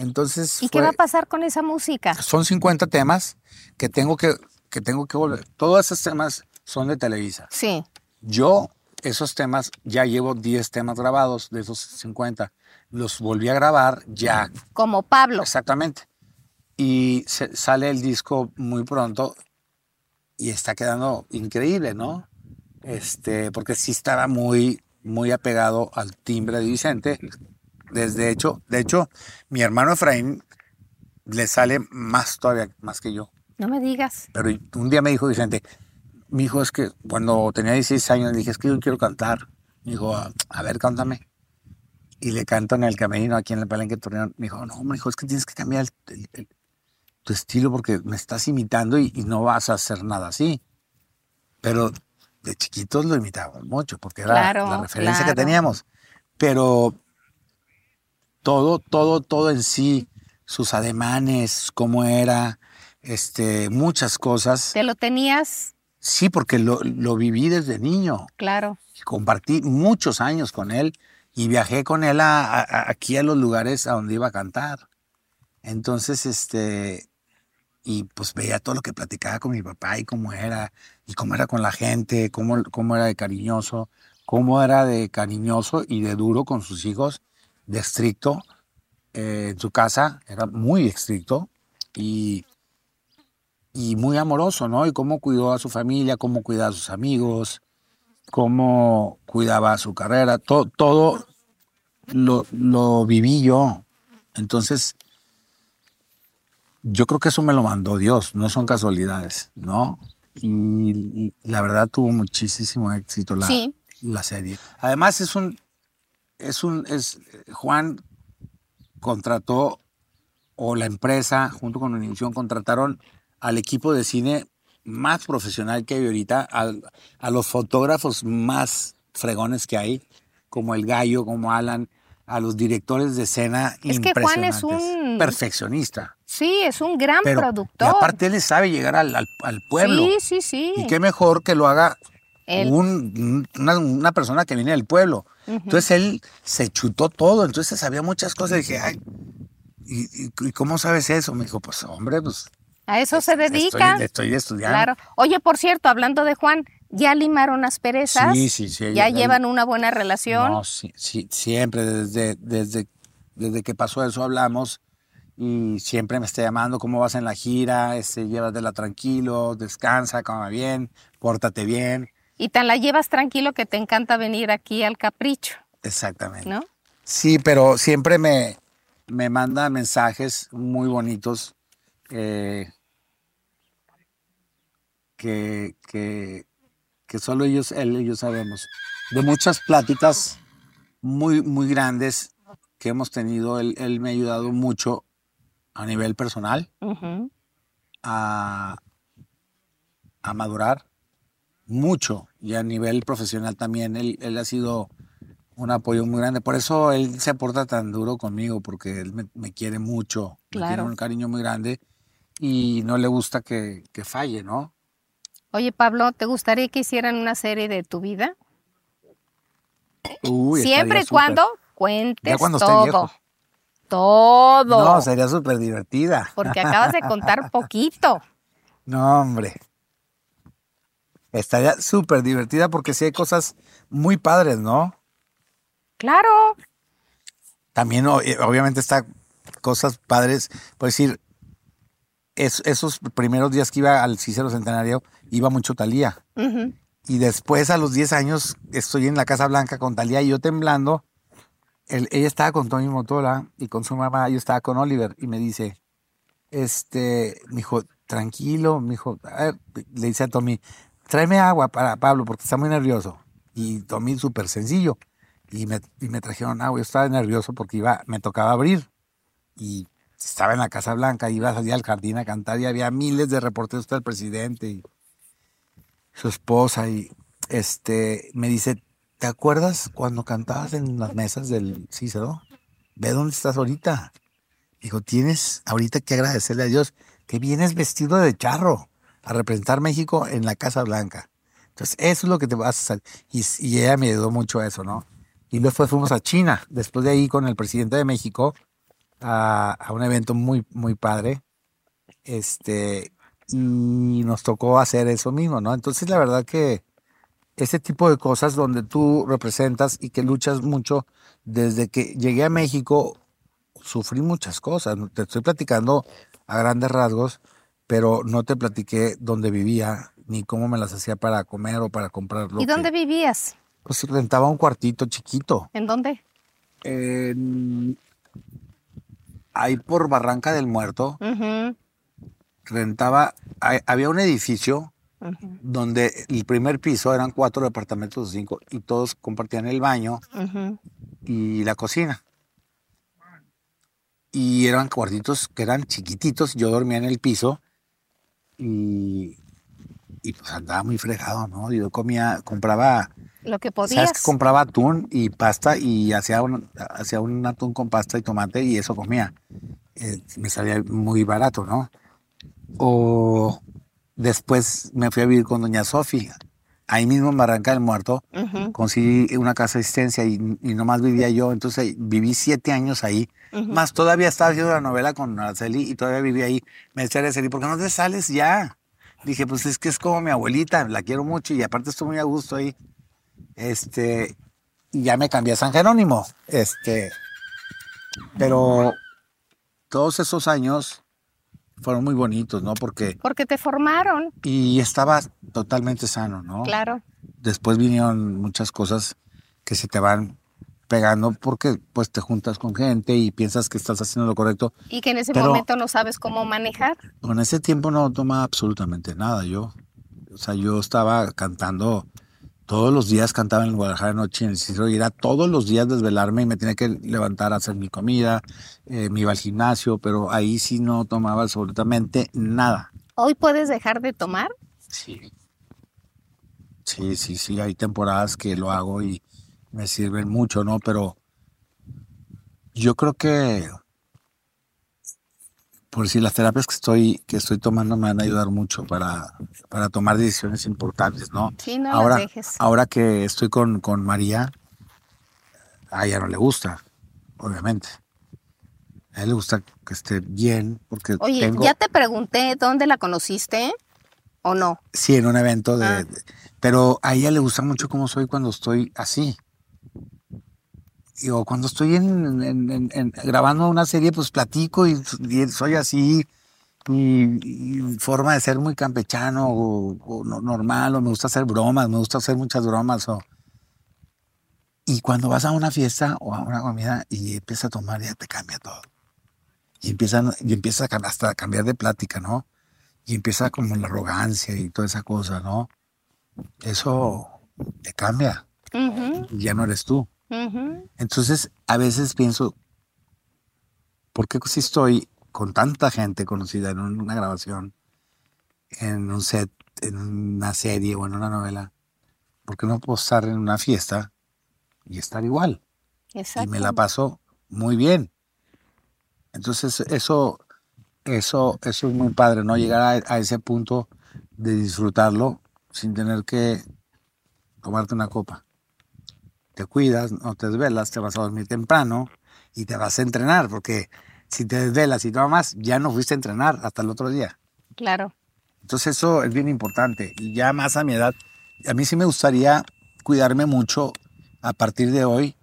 Entonces ¿Y qué fue- va a pasar con esa música? son 50 temas que tengo que, que tengo que volver. Todos esos temas son de Televisa. Sí. Yo esos temas, ya llevo 10 temas grabados de esos 50. Los volví a grabar ya. Como Pablo. Exactamente. Y se- sale el disco muy pronto y está quedando increíble, ¿no? Este, porque sí estaba muy, muy apegado al timbre de Vicente. Desde hecho, de hecho, mi hermano Efraín le sale más todavía, más que yo. No me digas. Pero un día me dijo Vicente, mi hijo es que cuando tenía 16 años le dije, es que yo quiero cantar. Me dijo, a, a ver, cántame. Y le canto en el camerino aquí en el Palenque de Torreón. Me dijo, no, me dijo, es que tienes que cambiar el- el- el- tu estilo porque me estás imitando y, y no vas a hacer nada así. Pero de chiquitos lo imitábamos mucho porque era Claro, la referencia claro. que teníamos. Pero todo, todo, todo en sí, sus ademanes, cómo era, este, muchas cosas. Te lo tenías, Sí, porque lo, lo viví desde niño. claro. Compartí muchos años con él y viajé con él a- a- a- aquí a los lugares a donde iba a cantar. Entonces, este, y pues veía todo lo que platicaba con mi papá y cómo era, y cómo era con la gente, cómo, cómo era de cariñoso, cómo era de cariñoso y de duro con sus hijos, de estricto. eh, en su casa era muy estricto y, y muy amoroso, ¿no? Y cómo cuidó a su familia, cómo cuidaba a sus amigos, cómo cuidaba su carrera, todo, todo lo, lo viví yo. Entonces, yo creo que eso me lo mandó Dios, no son casualidades, ¿no? Y, y la verdad tuvo muchísimo éxito la, Sí. la serie. Además es un, es un, es, Juan contrató, o la empresa junto con Univisión contrataron al equipo de cine más profesional que hay ahorita, al- a los fotógrafos más fregones que hay, como el Gallo, como Alan, a los directores de escena Es que Juan es un- perfeccionista. Sí, es un gran Pero, productor. Y aparte él sabe llegar al, al- al pueblo. Sí, sí, sí. Y qué mejor que lo haga un- una, una persona que viene del pueblo. Entonces él se chutó todo, entonces sabía muchas cosas. Y dije, ay, ¿y, y- cómo sabes eso? Me dijo, pues hombre, pues A eso se estoy, dedica. estoy estudiando. Claro. Oye, por cierto, hablando de Juan, ¿ya limaron asperezas? Sí, sí, sí, ¿Ya llevan una buena relación? No, sí, sí, siempre, desde, desde, desde que pasó eso hablamos y siempre me está llamando, ¿cómo vas en la gira? Este, llévatela tranquilo, descansa, coma bien, pórtate bien. Y tan la llevas tranquilo que te encanta venir aquí al capricho, Exactamente. ¿no? Sí, pero siempre me, me manda mensajes muy bonitos eh, que, que, que solo ellos, él y yo sabemos. De muchas pláticas muy, muy grandes que hemos tenido, él, él me ha ayudado mucho a nivel personal a, a madurar mucho y a nivel profesional también. Él, él ha sido un apoyo muy grande. Por eso él se porta tan duro conmigo, porque él me, me quiere mucho, me tiene Claro. un cariño muy grande y no le gusta que, que falle, ¿no? Oye, Pablo, ¿te gustaría que hicieran una serie de tu vida? Uy, Siempre y cuando cuentes Ya cuando esté todo. Todo. No, sería súper divertida. Porque acabas de contar poquito. No, hombre. Estaría súper divertida porque sí hay cosas muy padres, ¿no? Claro. También eh, obviamente está cosas padres, por decir, es- esos primeros días que iba al Cícero Centenario, iba mucho Talía. Ujú. Y después a los 10 años estoy en la Casa Blanca con Talía y yo temblando. Él- ella estaba con Tommy Motola y con su mamá, yo estaba con Oliver y me dice, este, me dijo, tranquilo, me dijo, le dice a Tommy, tráeme agua para Pablo porque está muy nervioso. Y Tommy súper sencillo. Y me, y me trajeron agua, yo estaba nervioso porque iba, me tocaba abrir. Y estaba en la Casa Blanca, iba a salir al jardín a cantar y había miles de reporteros, está el presidente y su esposa y este me dice, ¿te acuerdas cuando cantabas en las mesas del Cícero? Ve dónde estás ahorita. Dijo, tienes ahorita que agradecerle a Dios que vienes vestido de charro a representar México en la Casa Blanca. Entonces, eso es lo que te vas a hacer. Y, y ella me ayudó mucho a eso, ¿no? Y después fuimos a China, después de ahí con el presidente de México, a, a un evento muy, muy padre. Este, y nos tocó hacer eso mismo, ¿no? Entonces, la verdad que ese tipo de cosas donde tú representas y que luchas mucho. Desde que llegué a México, sufrí muchas cosas. Te estoy platicando a grandes rasgos, pero no te platiqué dónde vivía ni cómo me las hacía para comer o para comprar. lo ¿Y dónde que- vivías? Pues rentaba un cuartito chiquito. ¿En dónde? En- ahí por Barranca del Muerto, rentaba, hay- había un edificio donde el primer piso eran cuatro departamentos o cinco y todos compartían el baño y la cocina. Y eran cuartitos que eran chiquititos, yo dormía en el piso y, y pues andaba muy fregado, ¿no? Yo comía, compraba, Lo que ¿sabes podías. que compraba atún y pasta y hacía un, hacía un atún con pasta y tomate y eso comía. Eh, me salía muy barato, ¿no? O después me fui a vivir con doña Sofía, ahí mismo en Barranca del Muerto, conseguí una casa de asistencia y, y nomás vivía yo, entonces viví siete años ahí, más todavía estaba haciendo la novela con Araceli y todavía vivía ahí. Me decía Araceli, ¿por qué no te sales ya? Dije, pues es que es como mi abuelita, la quiero mucho y aparte estoy muy a gusto ahí. Este, y ya me cambié a San Jerónimo. Este, pero todos esos años fueron muy bonitos, ¿no? Porque, Porque te formaron, y estaba totalmente sano, ¿no? claro. después vinieron muchas cosas que se te van pegando porque pues te juntas con gente y piensas que estás haciendo lo correcto. Y que en ese Pero- momento no sabes cómo manejar. Con ese tiempo no tomaba absolutamente nada yo. O sea, yo estaba cantando, todos los días cantaba en Guadalajara Noche en el Cicero y era todos los días desvelarme y me tenía que levantar a hacer mi comida, eh, me iba al gimnasio, pero ahí sí no tomaba absolutamente nada. ¿Hoy puedes dejar de tomar? Sí. Sí, sí, sí, hay temporadas que lo hago y me sirven mucho, ¿no? Pero yo creo que, por decir, las terapias que estoy, que estoy tomando me van a ayudar mucho para, para tomar decisiones importantes, ¿no? Sí, no ahora, las dejes. ahora que estoy con, con María, a ella no le gusta, obviamente. A él le gusta que esté bien, porque Oye, tengo... ya te pregunté dónde la conociste o no. Sí, en un evento de, Ah. de- Pero a ella le gusta mucho cómo soy cuando estoy así. O cuando estoy en, en- en- en- grabando una serie, pues platico y, y soy así. Y forma de ser muy campechano o, o no- normal, o me gusta hacer bromas, me gusta hacer muchas bromas. O... Y cuando vas a una fiesta o a una comida y empiezas a tomar, ya te cambia todo. Y empiezan, y empieza hasta a cambiar de plática, ¿no? y empieza como la arrogancia y toda esa cosa, ¿no? Eso te cambia, ya no eres tú. Entonces, a veces pienso, ¿por qué si estoy con tanta gente conocida en una grabación, en un set, en una serie o en una novela? ¿Por qué no puedo estar en una fiesta y estar igual? Exacto. y me la paso muy bien. Entonces, eso, eso, eso es muy padre, ¿no? Llegar a, a ese punto de disfrutarlo sin tener que tomarte una copa. Te cuidas, no te desvelas, te vas a dormir temprano y te vas a entrenar, porque si te desvelas y tomas, ya no fuiste a entrenar hasta el otro día. Claro. Entonces eso es bien importante. Y ya más a mi edad, a mí sí me gustaría cuidarme mucho a partir de hoy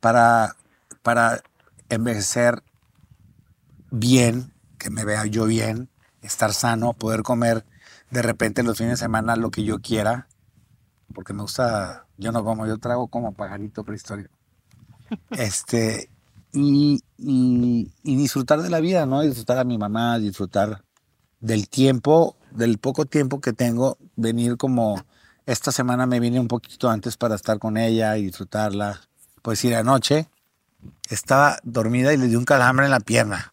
para, para envejecer bien, que me vea yo bien, estar sano, poder comer de repente los fines de semana lo que yo quiera, porque me gusta, yo no como, yo trago como pajarito prehistórico. Este, y, y- disfrutar de la vida, ¿no? Disfrutar a mi mamá, disfrutar del tiempo, del poco tiempo que tengo, venir como esta semana me vine un poquito antes para estar con ella y disfrutarla. Pues ir anoche, estaba dormida y le di un calambre en la pierna.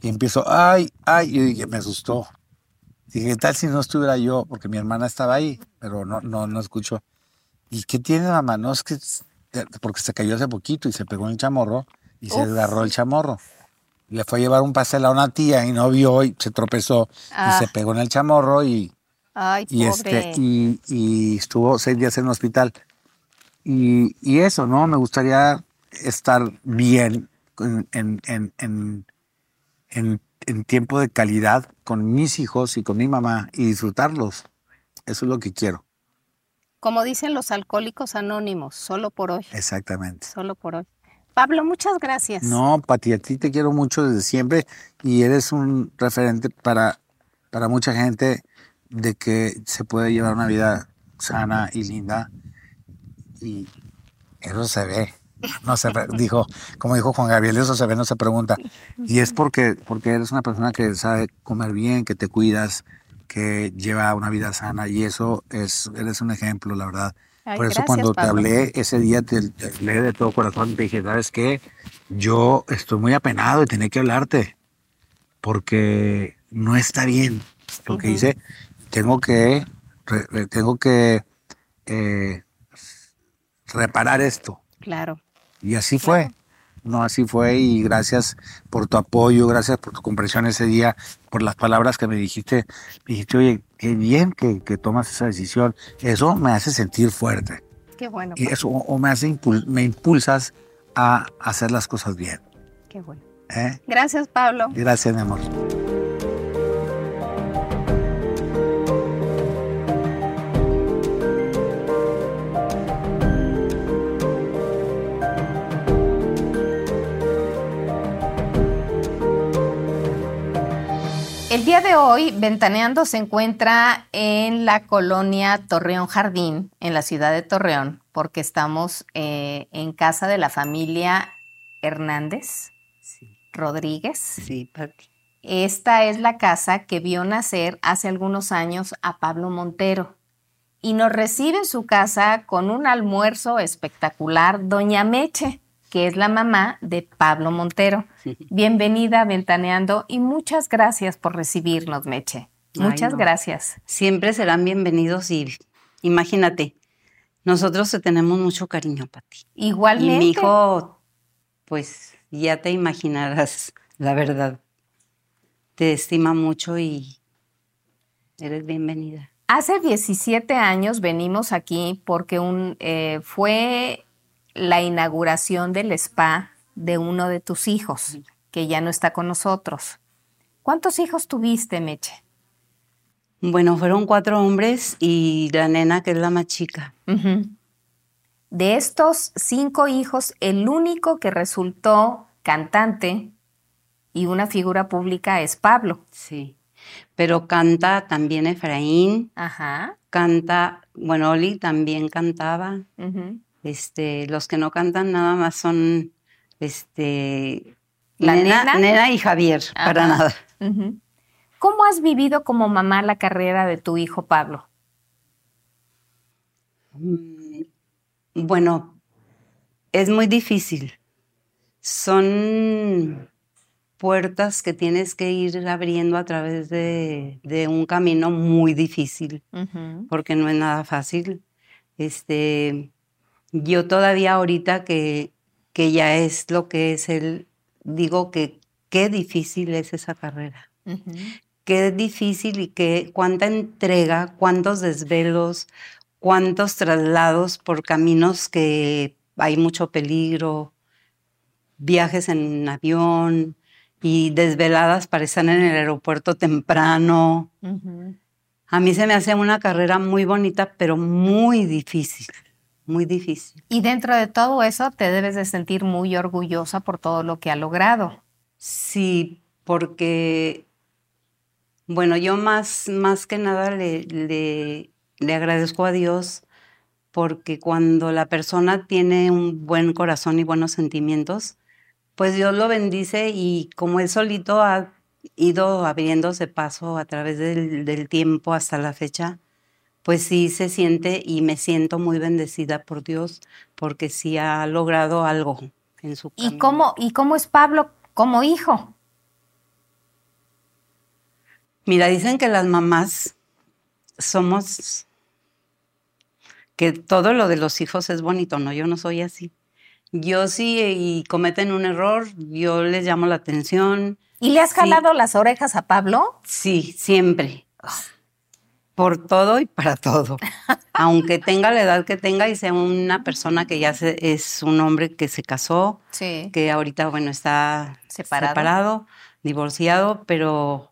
Y empiezo, ay, ay, y me asustó. Dije, ¿qué tal si no estuviera yo? Porque mi hermana estaba ahí, pero no, no, no escuchó. ¿Y qué tiene mamá? No, es que, porque se cayó hace poquito y se pegó en el chamorro y se desgarró el chamorro. Le fue a llevar un pastel a una tía y no vio y se tropezó Ah. y se pegó en el chamorro y, Ay, y, pobre. este, y, y estuvo seis días en el hospital. Y, y eso, ¿no? Me gustaría estar bien en, en, en, en, en- en tiempo de calidad con mis hijos y con mi mamá y disfrutarlos. Eso es lo que quiero. Como dicen los alcohólicos anónimos, solo por hoy. Exactamente. Solo por hoy. Pablo, muchas gracias. No, Pati, a ti te quiero mucho desde siempre y eres un referente para, para mucha gente de que se puede llevar una vida sana y linda. Y eso se ve. No se dijo, como dijo Juan Gabriel, eso se ve, no se pregunta. Y es porque, porque eres una persona que sabe comer bien, que te cuidas, que lleva una vida sana y eso es, eres un ejemplo, la verdad. Ay, Por eso gracias, cuando te hablé ese día, te, te hablé de todo corazón, te dije, ¿sabes qué? Yo estoy muy apenado de tener que hablarte, porque no está bien lo que hice. Tengo que, re- tengo que eh, reparar esto. Claro. Y así fue. No, así fue. Y gracias por tu apoyo, gracias por tu comprensión ese día, por las palabras que me dijiste. Me dijiste, oye, qué bien que, que tomas esa decisión. Eso me hace sentir fuerte. Qué bueno. Y Pablo, eso o me, hace impul- me impulsas a hacer las cosas bien. Qué bueno. ¿eh? Gracias, Pablo. Gracias, mi amor. El día de hoy, Ventaneando se encuentra en la colonia Torreón Jardín, en la ciudad de Torreón, porque estamos eh, en casa de la familia Hernández Sí, Rodríguez. sí, Pati. Esta es la casa que vio nacer hace algunos años a Pablo Montero. Y nos recibe en su casa con un almuerzo espectacular, Doña Meche, que es la mamá de Pablo Montero. Bienvenida a Ventaneando y muchas gracias por recibirnos, Meche. Ay, Muchas no. gracias. Siempre serán bienvenidos y imagínate, nosotros te tenemos mucho cariño, Pati. Y Igualmente. mi hijo, pues ya te imaginarás, la verdad. Te estima mucho y eres bienvenida. Hace 17 años venimos aquí porque un, eh, fue la inauguración del spa de uno de tus hijos, que ya no está con nosotros. ¿Cuántos hijos tuviste, Meche? Bueno, fueron cuatro hombres y la nena, que es la más chica. De estos cinco hijos, el único que resultó cantante y una figura pública es Pablo. Sí. Pero canta también Efraín, Ajá. canta, bueno, Oli también cantaba. Este, los que no cantan nada más son este ¿La nena? nena y Javier, para nada. ¿Cómo has vivido como mamá la carrera de tu hijo Pablo? Mm, Bueno, es muy difícil. Son puertas que tienes que ir abriendo a través de, de un camino muy difícil, porque no es nada fácil. Este, yo todavía ahorita que, que ya es lo que es el, digo que qué difícil es esa carrera. Qué difícil y qué cuánta entrega, cuántos desvelos, cuántos traslados por caminos que hay mucho peligro, viajes en avión y desveladas para estar en el aeropuerto temprano. A mí se me hace una carrera muy bonita, pero muy difícil, muy difícil. Y dentro de todo eso te debes de sentir muy orgullosa por todo lo que ha logrado. Sí, porque, bueno, yo más, más que nada le, le, le agradezco a Dios porque cuando la persona tiene un buen corazón y buenos sentimientos, pues Dios lo bendice y como él solito ha ido abriéndose paso a través del, del tiempo hasta la fecha, pues sí se siente y me siento muy bendecida por Dios porque sí ha logrado algo en su ¿Y camino. cómo, ¿Y cómo es Pablo como hijo? Mira, dicen que las mamás somos, que todo lo de los hijos es bonito, ¿no? Yo no soy así. Yo sí, y cometen un error, yo les llamo la atención. ¿Y le has Sí. jalado las orejas a Pablo? Sí, siempre. Por todo y para todo. Aunque tenga la edad que tenga y sea una persona que ya se- es un hombre que se casó, Sí. que ahorita, bueno, está Separado. separado, divorciado, pero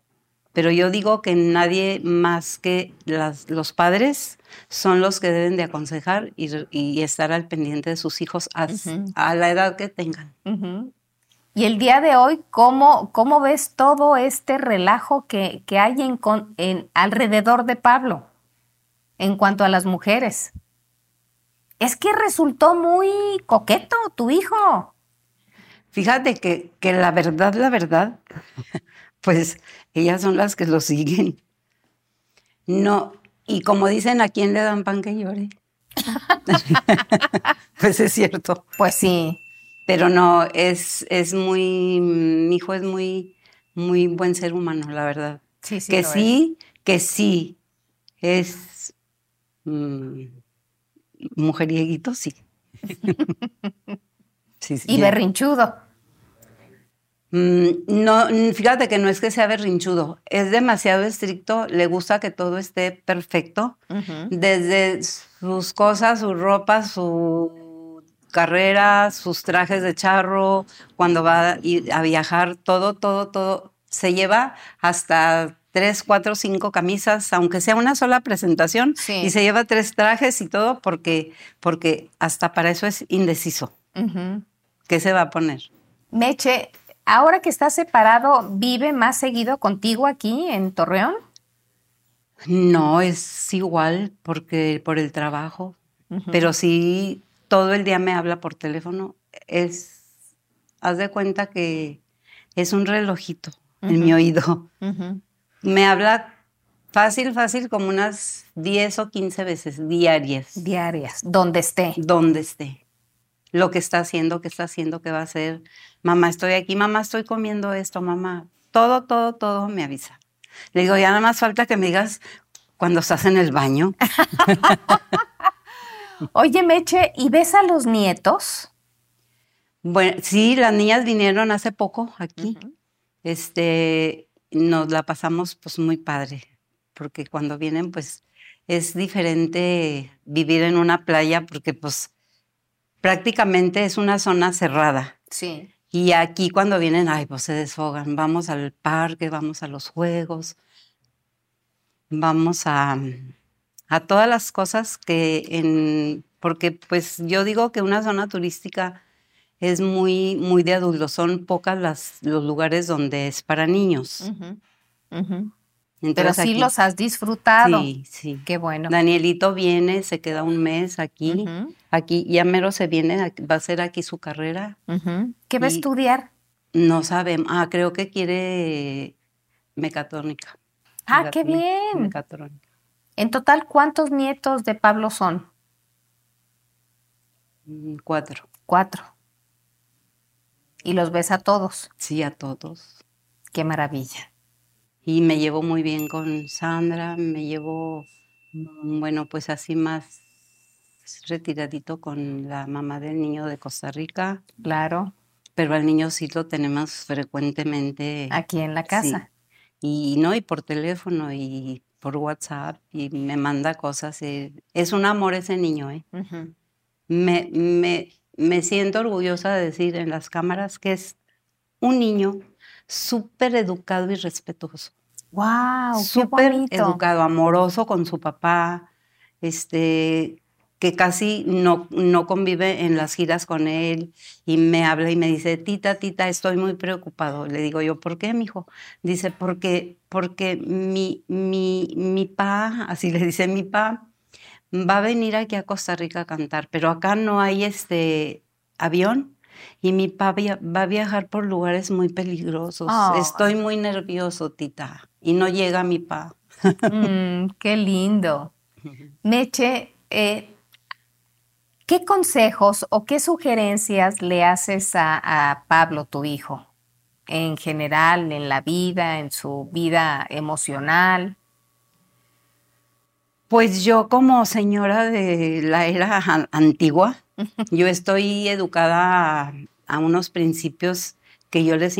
pero yo digo que nadie más que las, los padres son los que deben de aconsejar y, y estar al pendiente de sus hijos a, a la edad que tengan. Y el día de hoy, ¿cómo, cómo ves todo este relajo que, que hay en, en, alrededor de Pablo en cuanto a las mujeres? Es que resultó muy coqueto tu hijo. Fíjate que, que la verdad, la verdad, pues ellas son las que lo siguen. No, y como dicen, ¿a quién le dan pan que llore? pues es cierto. Pues sí. Pero no, es, es muy, mi hijo es muy, muy buen ser humano, la verdad. Sí, sí. Que sí, que sí, es mmm, mujerieguito, sí. sí, sí. Y berrinchudo. Mm, no, fíjate que no es que sea berrinchudo, es demasiado estricto, le gusta que todo esté perfecto, desde sus cosas, su ropa, su carrera, sus trajes de charro, cuando va a viajar, todo, todo, todo, se lleva hasta tres, cuatro, cinco camisas, aunque sea una sola presentación, y se lleva tres trajes y todo porque, porque hasta para eso es indeciso. ¿Qué se va a poner? Meche, ahora que estás separado, ¿vive más seguido contigo aquí en Torreón? No, es igual porque por el trabajo, pero sí todo el día me habla por teléfono. Es, haz de cuenta que es un relojito en mi oído. Me habla fácil, fácil, como unas 10 o 15 veces diarias. Diarias, donde esté. Donde esté lo que está haciendo, qué está haciendo, qué va a hacer. Mamá, estoy aquí, mamá, estoy comiendo esto, mamá. Todo, todo, todo me avisa. Le digo, ya nada más falta que me digas cuando estás en el baño. Oye, Meche, ¿y ves a los nietos? Bueno, sí, las niñas vinieron hace poco aquí. Este, nos la pasamos pues muy padre, porque cuando vienen pues es diferente vivir en una playa porque pues prácticamente es una zona cerrada. Sí. Y aquí cuando vienen, ay, pues se desfogan. Vamos al parque, vamos a los juegos, vamos a, a todas las cosas que en, porque pues yo digo que una zona turística es muy, muy de adultos, son pocas las, los lugares donde es para niños. Pero sí los has disfrutado. Sí, sí. Qué bueno. Danielito viene, se queda un mes aquí. Aquí, ya mero se viene, va a hacer aquí su carrera. ¿Qué va a estudiar? No sabemos. Ah, creo que quiere mecatrónica. Ah, qué bien. Mecatrónica. En total, ¿cuántos nietos de Pablo son? Mm, cuatro. Cuatro. ¿Y los ves a todos? Sí, a todos. Qué maravilla y me llevo muy bien con Sandra, me llevo, mm, bueno, pues así más retiradito con la mamá del niño de Costa Rica. Claro. Pero al niño sí lo tenemos frecuentemente. Aquí en la casa. Y no, y por teléfono y por WhatsApp y me manda cosas. es un amor ese niño, ¿eh? me, me, me siento orgullosa de decir en las cámaras que es un niño súper educado y respetuoso. ¡Wow! Súper educado, amoroso con su papá, este, que casi no, no convive en las giras con él y me habla y me dice, tita, tita, estoy muy preocupado. Le digo yo, ¿por qué, mijo? Dice, porque, porque mi, mi, mi pa, así le dice mi pa, va a venir aquí a Costa Rica a cantar, pero acá no hay este avión y mi papá va a viajar por lugares muy peligrosos. Estoy muy nervioso, tita, y no llega mi papá. Mm, qué lindo. Meche, eh, ¿qué consejos o qué sugerencias le haces a, Pablo, tu hijo, en general, en la vida, en su vida emocional? Pues yo como señora de la era antigua, yo estoy educada a, unos principios que yo les,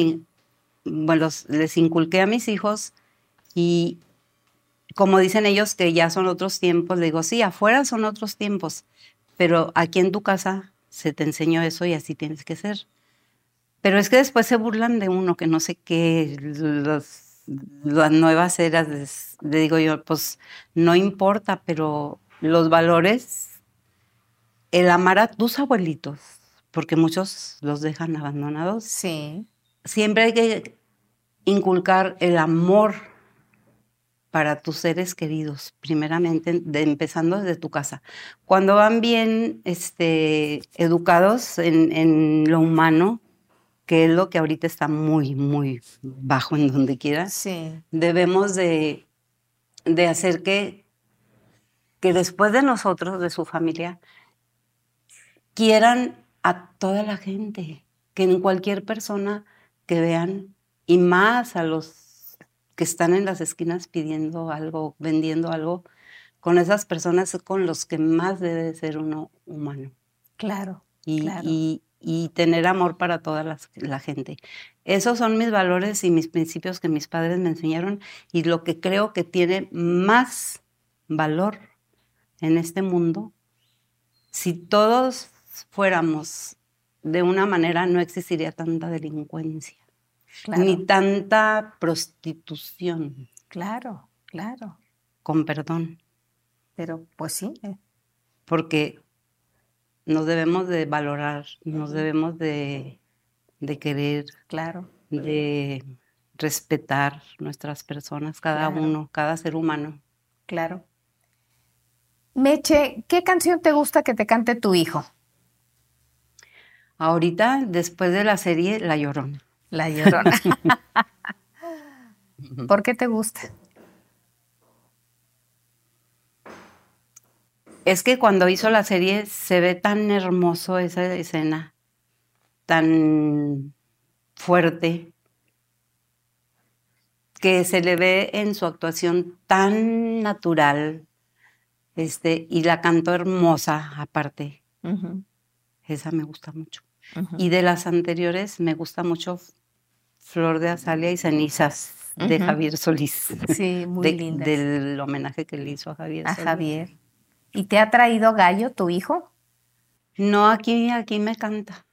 bueno, les inculqué a mis hijos y como dicen ellos que ya son otros tiempos, le digo, sí, afuera son otros tiempos, pero aquí en tu casa se te enseñó eso y así tienes que ser. Pero es que después se burlan de uno, que no sé qué, los las nuevas eras, les- le digo yo, pues no importa, pero los valores, el amar a tus abuelitos, porque muchos los dejan abandonados, Sí. siempre hay que inculcar el amor para tus seres queridos, primeramente, de- empezando desde tu casa. Cuando van bien este, educados en, en lo humano, que es lo que ahorita está muy, muy bajo en donde quiera, Sí. debemos de, de hacer que, que después de nosotros, de su familia, quieran a toda la gente, que en cualquier persona que vean, y más a los que están en las esquinas pidiendo algo, vendiendo algo, con esas personas con los que más debe ser uno humano Claro. y, Claro. y- y tener amor para toda las- la, gente. Esos son mis valores y mis principios que mis padres me enseñaron y lo que creo que tiene más valor en este mundo. Si todos fuéramos de una manera, no existiría tanta delincuencia, Claro. ni tanta prostitución, Claro. Claro. con perdón. Pero pues sí. eh, porque nos debemos de valorar, nos debemos de, de querer, Claro. de respetar nuestras personas, cada Claro. uno, cada ser humano. Claro. Meche, ¿qué canción te gusta que te cante tu hijo? Ahorita, después de la serie, La Llorona. La Llorona. ¿Por qué te gusta? Es que cuando hizo la serie se ve tan hermoso esa escena, tan fuerte, que se le ve en su actuación tan natural, este, y la cantó hermosa aparte. Esa me gusta mucho. Y de las anteriores me gusta mucho Flor de Azalia y Cenizas de. Javier Solís. Sí, muy De- lindas. Del homenaje que le hizo a Javier A Solís. Javier. ¿Y te ha traído gallo tu hijo? No, aquí, aquí me canta.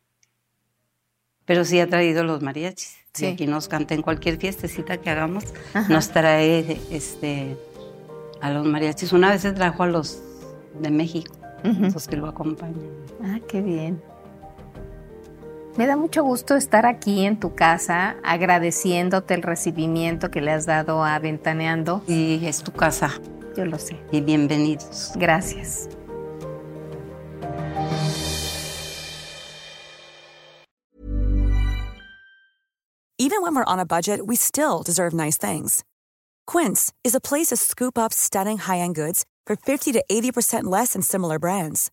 Pero sí ha traído los mariachis. Sí. Y aquí nos canta en cualquier fiestecita que hagamos. Ajá. Nos trae este, a los mariachis. Una vez se trajo a los de México, Ujú. los que lo acompañan. Ah, qué bien. Me da mucho gusto estar aquí en tu casa agradeciéndote el recibimiento que le has dado a Ventaneando. Y es tu casa. Yo lo sé. Y bienvenidos. Gracias. Even when we're on a budget, we still deserve nice things. Quince is a place to scoop up stunning high-end goods for 50 to 80% less than similar brands.